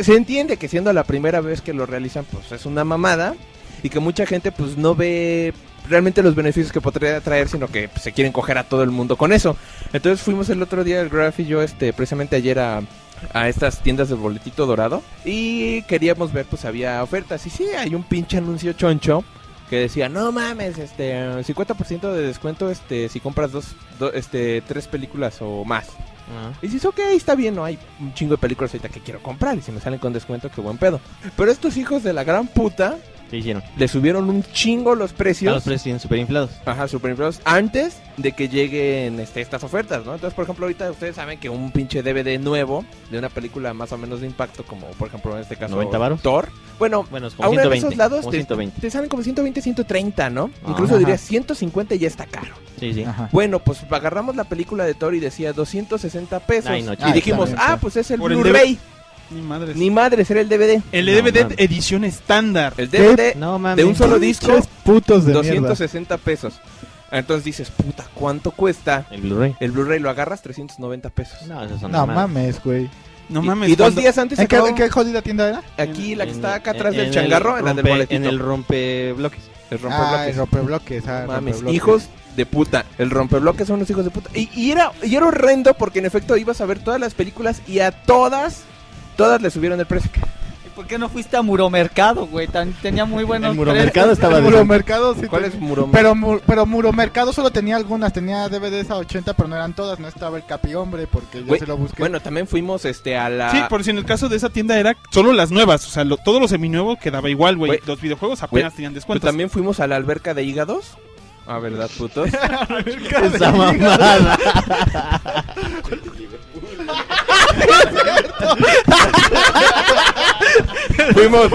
se entiende que siendo la primera vez que lo realizan pues es una mamada y que mucha gente pues no ve realmente los beneficios que podría traer, sino que pues, se quieren coger a todo el mundo con eso. Entonces fuimos el otro día, el Graph y yo, este, precisamente ayer a, a estas tiendas del boletito dorado y queríamos ver pues había ofertas y sí, hay un pinche anuncio choncho que decía, no mames, este, 50% de descuento este si compras dos, do- este, tres películas o más. Y dices, ok, está bien, no hay un chingo de películas ahorita que quiero comprar y si me salen con descuento, qué buen pedo. Pero estos hijos de la gran puta ¿Qué hicieron? le subieron un chingo los precios. Ah, los precios super inflados. Ajá, super inflados antes de que lleguen este, estas ofertas, ¿no? Entonces, por ejemplo, ahorita ustedes saben que un pinche DVD nuevo de una película más o menos de impacto, como por ejemplo en este caso 90 varos. Thor, bueno, Bueno, es como aún en 120. esos lados como te, 120. te salen como 120, 130, ¿no? Incluso Ajá. diría 150 y ya está caro. Sí, sí. Ajá. Bueno, pues agarramos la película de Thor y decía 260 pesos. Ay, no, y dijimos, ah, pues es el Blu-ray. Ni madres. Ni madre, será el DVD. El No, DVD mames. edición estándar. El DVD No de un solo disco, putos de mierda. 260 pesos. Entonces dices, puta, ¿cuánto cuesta? El Blu-ray. El Blu-ray lo agarras 390 pesos. No, esos son No mames, güey. No Y- mames. Y, dos cuando- días antes ¿En qué, acabó- en qué jodida tienda era? aquí la que En- está acá en- atrás en del el changarro, en la del boletito. En el rompebloques. El Ah, rompebloques. el rompebloques. Ah, No mames, rompebloques. hijos de puta. El rompebloques son los hijos de puta. Y, y era, y era horrendo porque en efecto ibas a ver todas las películas y a todas, todas le subieron el precio. ¿Y por qué no fuiste a Muromercado, güey? Tan- tenía muy buenos El Muromercado estaba El. Muromercado sí. ¿Cuál es Muro? Pero, mu- pero Muromercado solo tenía algunas, tenía DVDs a 80, pero no eran todas, no estaba el Capi Hombre porque yo Güey, se lo busqué. Bueno, también fuimos este a la Sí, por si en el caso de esa tienda era solo las nuevas. O sea, lo- todo lo seminuevo quedaba igual, güey. Güey. Los videojuegos apenas Güey, tenían Pero descuentos. también fuimos a la alberca de hígados. Ah, ¿verdad, putos? [LAUGHS] Esa mamada. [LAUGHS] [LAUGHS] fuimos,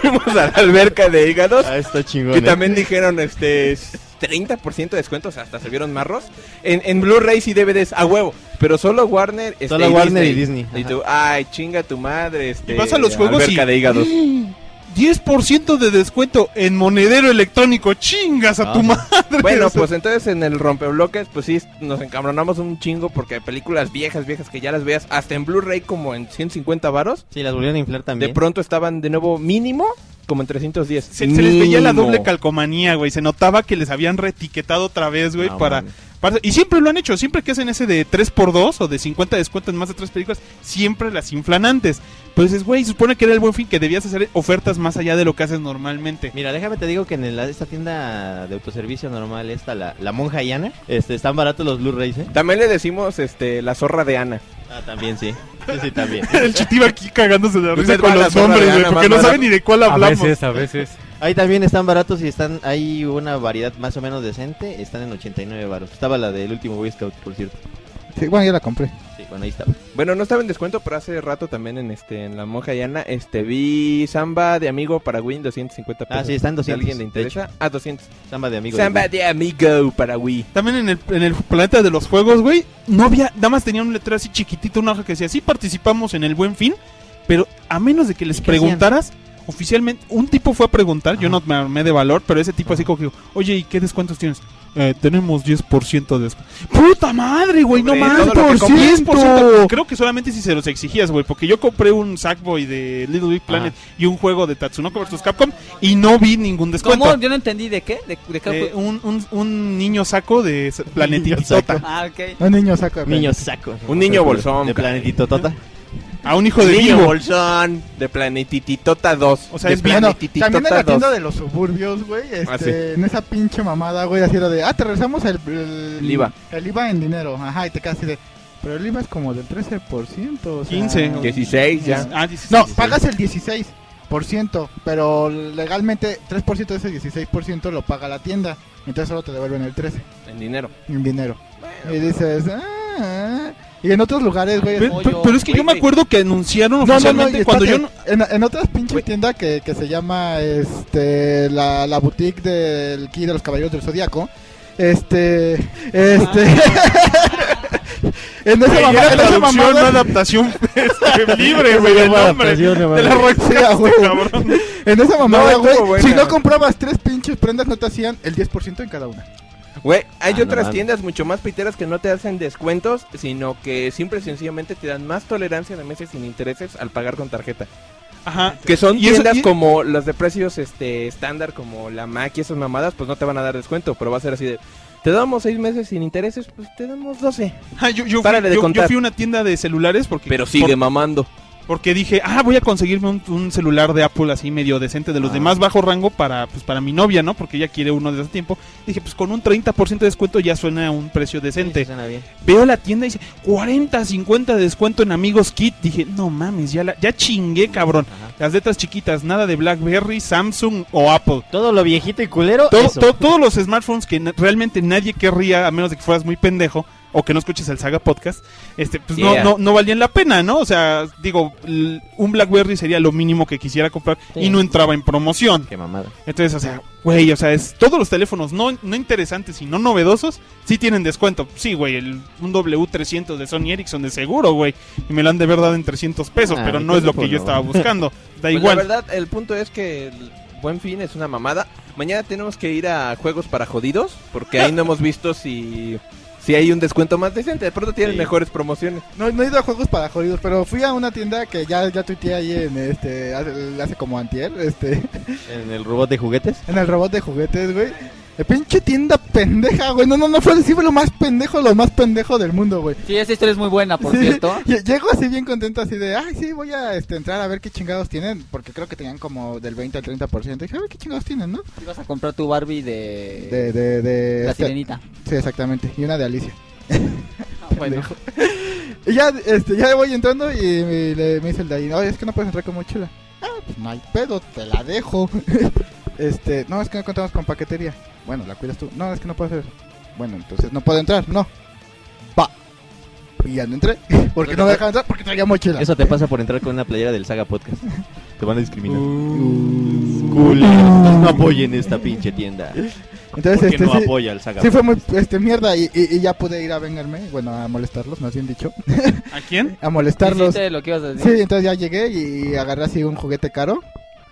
fuimos a la alberca de hígados. Ah, está chingón. Y ¿eh? también dijeron, este, 30% de descuento, o sea, hasta se vieron marros. En, en Blu-rays y DVDs, a huevo. Pero solo Warner, este, Solo Warner y Disney, Y tú, ay, chinga tu madre, este. Y vas a los juegos alberca y- de hígados. [LAUGHS] 10% de descuento en monedero electrónico. Chingas a tu madre. Bueno, O sea, pues entonces en el rompebloques, pues sí, nos encabronamos un chingo porque películas viejas, viejas que ya las veas hasta en Blu-ray como en 150 varos. Sí, las volvieron a inflar también. De pronto estaban de nuevo mínimo como en 310. se, se les veía la doble calcomanía, güey. Se notaba que les habían reetiquetado otra vez, güey, No, para, mames. Y siempre lo han hecho. Siempre que hacen ese de 3x2 o de 50 descuentos en más de 3 películas, siempre las inflan antes. Pues dices, güey, se supone que era el buen fin que debías hacer ofertas más allá de lo que haces normalmente. Mira, déjame te digo que en el- esta tienda de autoservicio normal, esta, la, la monja Yana, este, están baratos los Blu-rays, ¿eh? También le decimos este la zorra de Ana. Ah, también sí. Sí, sí, también. [LAUGHS] el chitiba aquí cagándose de risa Usted con a la los nombres, de güey, Ana, porque no sabe ni de cuál A hablamos. veces, a veces. Ahí también están baratos y están, hay una variedad más o menos decente, están en 89 baros. Estaba la del último Boy Scout, por cierto. Sí, bueno, yo la compré. Sí, bueno, ahí estaba. Bueno, no estaba en descuento, pero hace rato también en este en la monja Yana, este vi Samba de amigo para Wii 250 pesos. Ah, sí, está en 200, ¿A alguien le de interesa? Ah, 200. Samba de amigos. Samba de amigo para Wii. También en el, en el planeta de los juegos, güey, no había, nada más tenía un letrero así chiquitito, una hoja que decía, sí participamos en el buen fin, pero a menos de que les ¿Y qué preguntaras, oficialmente, un tipo fue a preguntar, yo no me armé de valor, pero ese tipo así como que, oye, ¿y qué descuentos tienes? Eh, tenemos 10% de descuento. ¡Puta madre, güey! ¡No más! ¡Por compres. 10%! Creo que solamente si se los exigías, güey, porque yo compré un Sackboy de Little Big Planet y un juego de Tatsunoko vs. Capcom y no vi ningún descuento. ¿Cómo? Yo no entendí de qué. ¿De, de qué Eh, un, un, un niño saco de planetitota. Ah, ok. Un niño saco de Niño saco. Un niño bolsón. De planetito Tota. A un hijo de niño Bilbo. bolsón de Planetititota 2. O sea, de es bien- Bueno, Planetititota también en la 2. tienda de los suburbios, güey, este, Ah, sí. en esa pinche mamada, güey, así era de, ah, te regresamos el, el, El IVA. El IVA en dinero, ajá, y te quedas así de, pero el IVA es como del 13%, o sea, 15. 16 ya. Ah, 16. No, pagas el 16%, pero legalmente 3% de ese 16% lo paga la tienda, entonces solo te devuelven el 13 En dinero. en dinero. y dices, ah, y en otros lugares, güey, Pero, es- pero- pero es que yo me acuerdo que anunciaron no, no, no, oficialmente cuando yo en, en otras pinches tiendas que, que se llama este la, la boutique del Ki de los Caballeros del Zodíaco. Este, este, [LAUGHS] en esa Güey, mamá- era en esa mamada- no adaptación [LAUGHS] este, [LAUGHS] libre, güey, el nombre de la Sí, respuesta, a huevo. cabrón. En esa mamada, güey, si no comprabas tres pinches prendas, no te hacían el 10% en cada una. Güey, hay Ah, otras tiendas mucho más piteras que no te hacen descuentos, sino que simple y sencillamente te dan más tolerancia de meses sin intereses al pagar con tarjeta. Ajá. Que son Y eso- tiendas y- como las de precios este estándar, como la Mac y esas mamadas, pues no te van a dar descuento, pero va a ser así de... Te damos seis meses sin intereses, pues te damos 12. Ah, yo, yo, fui, Párale de yo- yo fui a una tienda de celulares porque... Pero sigue por- mamando. Porque dije, ah, voy a conseguirme un, un celular de Apple así medio decente de los Ah. de más bajo rango para pues para mi novia, ¿no? Porque ella quiere uno de ese tiempo. Dije, pues con un 30% de descuento ya suena a un precio decente. Sí, suena bien. Veo la tienda y dice 40, 50 de descuento en Amigos Kit. Dije, no mames, ya, la, ya chingué, cabrón. Ajá. Las letras chiquitas, nada de BlackBerry, Samsung o Apple. Todo lo viejito y culero. Todo- eso. to- todos los smartphones que realmente nadie querría, a menos de que fueras muy pendejo o que no escuches el Saga Podcast, este, pues Yeah. no, no, no valían la pena, ¿no? O sea, digo, un BlackBerry sería lo mínimo que quisiera comprar Sí. y no entraba en promoción. Qué mamada. Entonces, o sea, güey, o sea, es todos los teléfonos no, no interesantes y no novedosos, sí tienen descuento. Sí, güey, el, un W300 de Sony Ericsson de seguro, güey, y me lo han de verdad en 300 pesos, Ah, pero no es lo que yo estaba buscando. [LAUGHS] Da Pues igual. La verdad, el punto es que el buen fin es una mamada. Mañana tenemos que ir a juegos para jodidos, porque ahí no hemos visto si, si hay un descuento más decente. De pronto tienen Sí. mejores promociones. No, no he ido a juegos para jodidos, pero fui a una tienda que ya, ya tuiteé ahí en este, hace, hace como antier, este, [LAUGHS] En el robot de juguetes. en el robot de juguetes, güey. De pinche tienda pendeja, güey. No, no, no fue decir lo más pendejo, lo más pendejo del mundo, güey. Sí, esa historia es muy buena, por Sí, cierto. [LAUGHS] lle- Llego así bien contento, así de, ay, sí, voy a este, entrar a ver qué chingados tienen, porque creo que tenían como del 20 al 30%. Dije, a ver qué chingados tienen, ¿no? Ibas a comprar tu Barbie de... De, de, de... La este- sirenita. Sí, exactamente. Y una de Alicia. [LAUGHS] Ah, bueno. [LAUGHS] Y ya, este, ya voy entrando y, me, le- me dice el de ahí, oye, es que no puedes entrar con mochila. Ah, pues no hay pedo, te la dejo. Este, no, es que no contamos con paquetería. Bueno, la cuidas tú. No, es que no puedo hacer eso. Bueno, entonces no puedo entrar, no. Va. Y ya no entré. [LAUGHS] Porque no me dejaban entrar porque traía mochila. Eso te pasa por entrar con una playera del Saga Podcast. Te van a discriminar. Uh. Culeros, no apoyen esta pinche tienda. Entonces, ¿Por qué este, no sí, apoya al Saga sí fue muy Podcast? este, mierda y, y- y ya pude ir a vengarme, bueno, a molestarlos, más bien dicho. ¿A quién? [LAUGHS] a molestarlos. Lo que ibas a decir. Sí, entonces ya llegué y agarré así un juguete caro.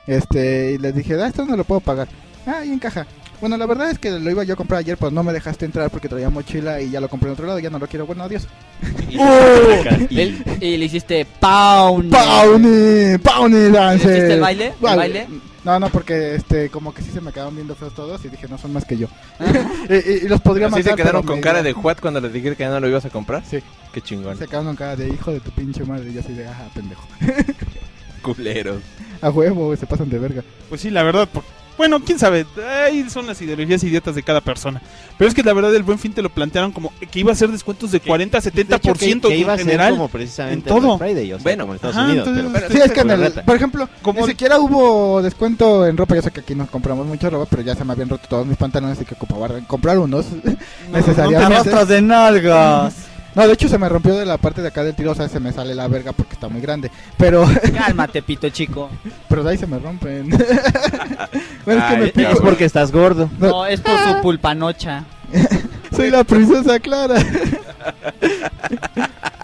Este, y les dije, ah, esto no lo puedo pagar. Ah, y encaja. Bueno, la verdad es que lo iba yo a comprar ayer, pero no me dejaste entrar porque traía mochila y ya lo compré en otro lado, ya no lo quiero. Bueno, adiós. Él- [LAUGHS] y le hiciste Pauni. ¡Pauni! ¡Pauni Dancer! hiciste el baile? ¿El baile? No, no, porque este, como que sí se me quedaron viendo feos todos y dije, no son más que yo. [LAUGHS] y, y- y los podría ¿Así matar. se quedaron con cara de juat cuando les dije que ya no lo ibas a comprar? Sí. Qué chingón. Se quedaron con cara de hijo de tu pinche madre y yo así de, ajá, pendejo. [LAUGHS] Culeros. [LAUGHS] A huevo, se pasan de verga. Pues sí, la verdad. por- Bueno, quién sabe. Ahí son las ideologías idiotas de cada persona. Pero es que la verdad, el buen fin te lo plantearon como que iba a ser descuentos de 40 70% que, que iba a en ser general. como precisamente en todo. Friday, o sea, Bueno, como en Estados ajá, Unidos. entonces, pero, Sí, es que en por el, por ejemplo, Como- ni siquiera hubo descuento en ropa. Yo sé que aquí nos compramos mucha ropa, pero ya se me habían roto todos mis pantalones y que ocupaba comprar unos [LAUGHS] necesariamente. Arrastras de nalgas. No, de hecho se me rompió de la parte de acá del tiro, o sea, se me sale la verga porque está muy grande. Pero, [LAUGHS] Cálmate, pito chico. pero de ahí se me rompen. [LAUGHS] bueno, es que me pico. Es porque estás gordo. No, es por su pulpanocha. [LAUGHS] Soy la princesa Clara.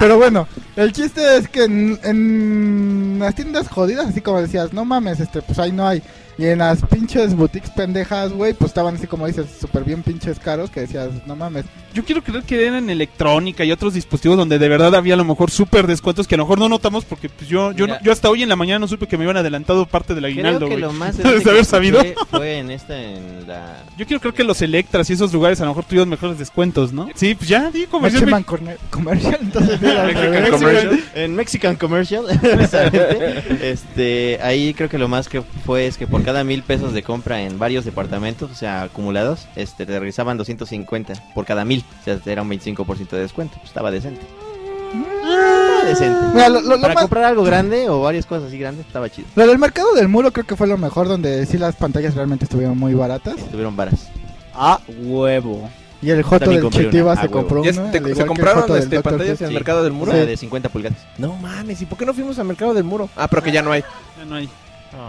Pero bueno, el chiste es que en, en las tiendas jodidas, así como decías, no mames, este, pues ahí no hay. Y en las pinches boutiques pendejas, güey, pues estaban así como dices, súper bien pinches caros, que decías, no mames. Yo quiero creer que eran en electrónica y otros dispositivos donde de verdad había a lo mejor súper descuentos que a lo mejor no notamos porque pues yo yo, Mira. no- yo hasta hoy en la mañana no supe que me iban adelantado parte del aguinaldo, Creo que lo más [LAUGHS] grande haber sabido. Fue en esta, en la... [LAUGHS] Yo quiero creer que los Electras y esos lugares a lo mejor tuvieron mejores descuentos, ¿no? Sí, pues ya, di comercial. Mexican corne- Commercial, entonces [LAUGHS] Mexican Commercial. En Mexican Commercial, precisamente, este, ahí creo que lo más que fue es que por cada mil pesos de compra en varios departamentos, o sea, acumulados, este, te regresaban 250 por cada mil, o sea, era un 25% de descuento, pues, estaba decente. Estaba decente. Mira, lo, lo- lo Para más- comprar algo grande o varias cosas así grandes, estaba chido. lo del mercado del muro creo que fue lo mejor, donde sí las pantallas realmente estuvieron muy baratas. Estuvieron varas. A huevo. Y el Joto También del compré una, se a huevo. compró ¿Ya una. te- al igual ¿Se compraron del este, Dr. pantallas en el mercado del O muro? sea, de 50 pulgadas. No mames, ¿y por qué no fuimos al mercado del muro? Ah, pero que ya no hay. Ya no hay.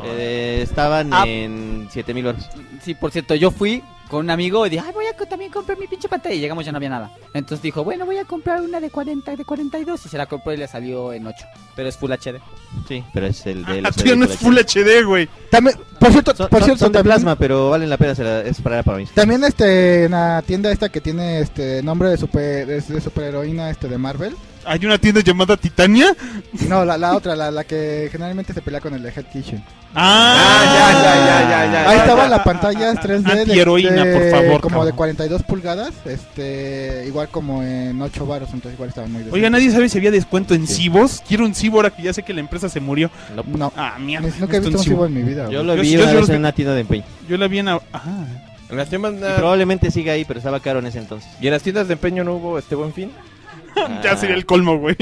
Eh, estaban Ah. en 7000 baros. Sí, por cierto, yo fui con un amigo y dije, ay, voy a también comprar mi pinche pantalla. Y llegamos, ya no había nada. Entonces dijo, bueno, voy a comprar una de 40, de 42. Y se la compró y le salió en 8. Pero es Full HD. Sí, pero es el de Ah, los tío, no es Full HD, güey. También, por cierto, Son, por son- cierto, son de también, plasma, pero valen la pena, se la- es para, para mí. también este, en la tienda esta que tiene este nombre de super, de, de superheroína este de Marvel. Hay una tienda llamada Titania. No, la, la otra, la, la que generalmente se pelea con el de Head Kitchen. Ah, ya, ya, ya, ya, ya. Ahí estaba la pantalla 3D de, Por favor, como cabrón. de 42 pulgadas, este, igual como en 8 baros, entonces igual estaba muy Oiga, nadie sabe si había descuento en Cibos. Quiero un Cibo ahora que ya sé que la empresa se murió. No, No, Ah, mierda. nunca he visto un cibo en mi vida. yo lo vi yo- una yo vez los vi- en una tienda de empeño. Yo la vi en... a- Ah. En las tiendas, Y probablemente siga ahí, pero estaba caro en ese entonces. ¿Y en las tiendas de empeño no hubo este buen fin? [LAUGHS] Ya sería el colmo, güey.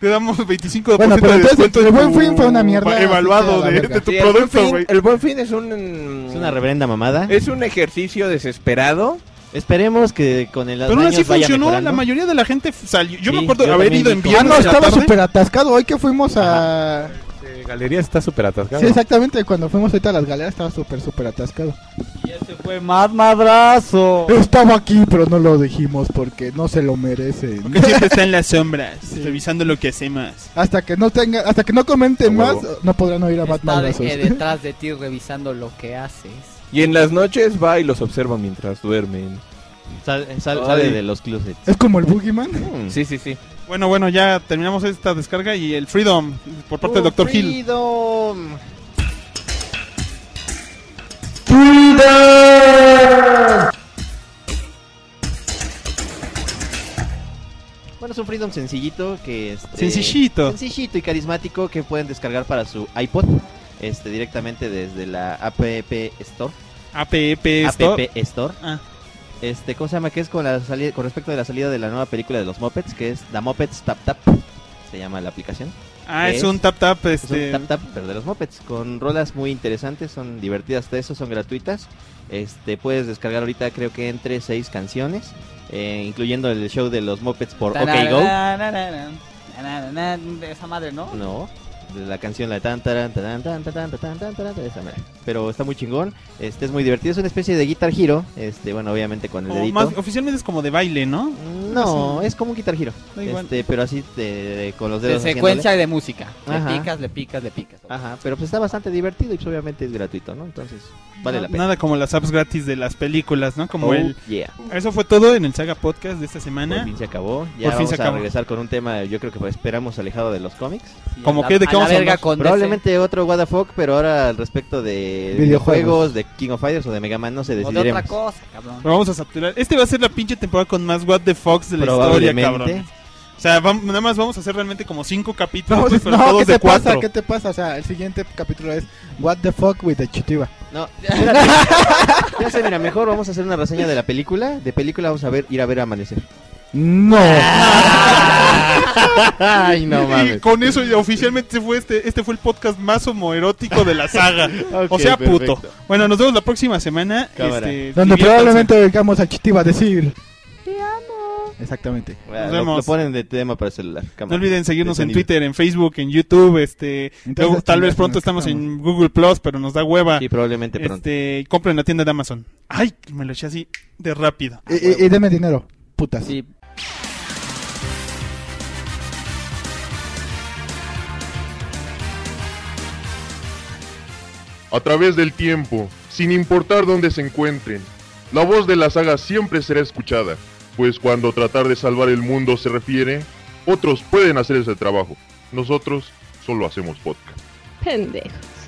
Te damos 25% Bueno, pero de entonces descuento el en buen fin fue una mierda, Evaluado de, de tu Sí, el, buen producto, fin, güey. el buen fin es un... Es una reverenda mamada. Es un ejercicio desesperado. Esperemos que con el Pero aún así funcionó. mejorando. La mayoría de la gente salió. Yo me acuerdo yo haber ido en vi Ah, viernes. no, estaba súper atascado. Hoy que fuimos a... galería está súper atascado. Sí, exactamente, cuando fuimos ahorita a las galeras estaba súper, súper atascado. Y ese fue más madrazo. Estaba aquí, pero no lo dijimos porque no se lo merece. Porque siempre está en las sombras, [LAUGHS] revisando lo que hacemos. Hasta que no tenga, hasta que no comenten más, huevo. no podrán oír a Está Batman de- [LAUGHS] detrás de ti revisando lo que haces. Y en las noches va y los observa mientras duermen. Sal- sal- Ay. sale de los closets. Es como el Boogeyman. Mm. Sí, sí, sí. Bueno, bueno, ya terminamos esta descarga y el Freedom por parte del Dr. Hill. Freedom. Bueno, es un Freedom sencillito que este, Sencillito. sencillito y carismático que pueden descargar para su iPod este directamente desde la App Store. APP Store. App Store. Ah. Este, ¿cómo se llama? Que es con la salida con respecto de la salida de la nueva película de los Muppets, que es The Muppets Tap Tap. Se llama la aplicación. Ah, es Es- un tap tap, Es un este... tap tap, pero de los Muppets, con rolas muy interesantes, son divertidas de eso, son gratuitas. Este, puedes descargar ahorita creo que entre seis canciones, eh, incluyendo el show de los Muppets por OK Go. Esa madre, ¿no? No. De la canción la de tan taran, tan, tan, tan, tan, tan, taran, esa. Pero está muy chingón, este es muy divertido, es una especie de Guitar Hero, este bueno, obviamente con el O dedito. más, oficialmente es como de baile, ¿no? No, es como un Guitar igual. Este, pero así de, de- con los De dedos secuencia haciéndole. de música. Le Ajá. picas, le picas, le picas. Ajá, pero pues está bastante divertido y pues obviamente es gratuito, ¿no? Entonces, vale No- la pena. Nada como las apps gratis de las películas, ¿no? Como Oh, el... yeah. Eso fue todo en el Saga Podcast de esta semana. Por fin se acabó. Ya Por fin vamos se a acabó. regresar con un tema, yo creo que esperamos alejado de los cómics. ¿Cómo qué? ¿De qué a vamos a hablar? con Probablemente otro What the Fuck, pero ahora al respecto de Videojuegos. videojuegos, de King of Fighters o de Mega Man, no sé, DC. O de decidiremos. otra cosa, cabrón. Lo vamos a saturar. Este va a ser la pinche temporada con más What the Fox de la historia, cabrón. O sea, vam- nada más vamos a hacer realmente como cinco capítulos, No, pues, pero no, todos ¿qué de te pasa? cuatro. ¿Qué te pasa? O sea, el siguiente capítulo es What the fuck with the Chitiba. No, espérate. [LAUGHS] ya sé, mira, mejor vamos a hacer una reseña de la película. De película vamos a ver, ir a ver Amanecer. No. [LAUGHS] Ay, no Y mames. con eso ya oficialmente se fue este, este fue el podcast más homoerótico de la saga. [LAUGHS] o sea, puto. perfecto. Bueno, nos vemos la próxima semana. Este, Donde probablemente oigamos al Chitiba decir Te amo. Exactamente. Bueno, Nos lo, vemos. lo ponen de tema para el celular. No cámara. olviden seguirnos en. Twitter, en Facebook, en YouTube, este, Entonces, luego, tal vez pronto ¿no? estamos en Google Plus, pero nos da hueva. Sí, probablemente pronto. Este, compren la tienda de Amazon. Ay, me lo eché así de rápido. Y, y, y denme dinero, putas. Sí, A través del tiempo, sin importar dónde se encuentren, la voz de la saga siempre será escuchada, pues cuando tratar de salvar el mundo se refiere, otros pueden hacer ese trabajo. Nosotros solo hacemos podcast. Pendejos.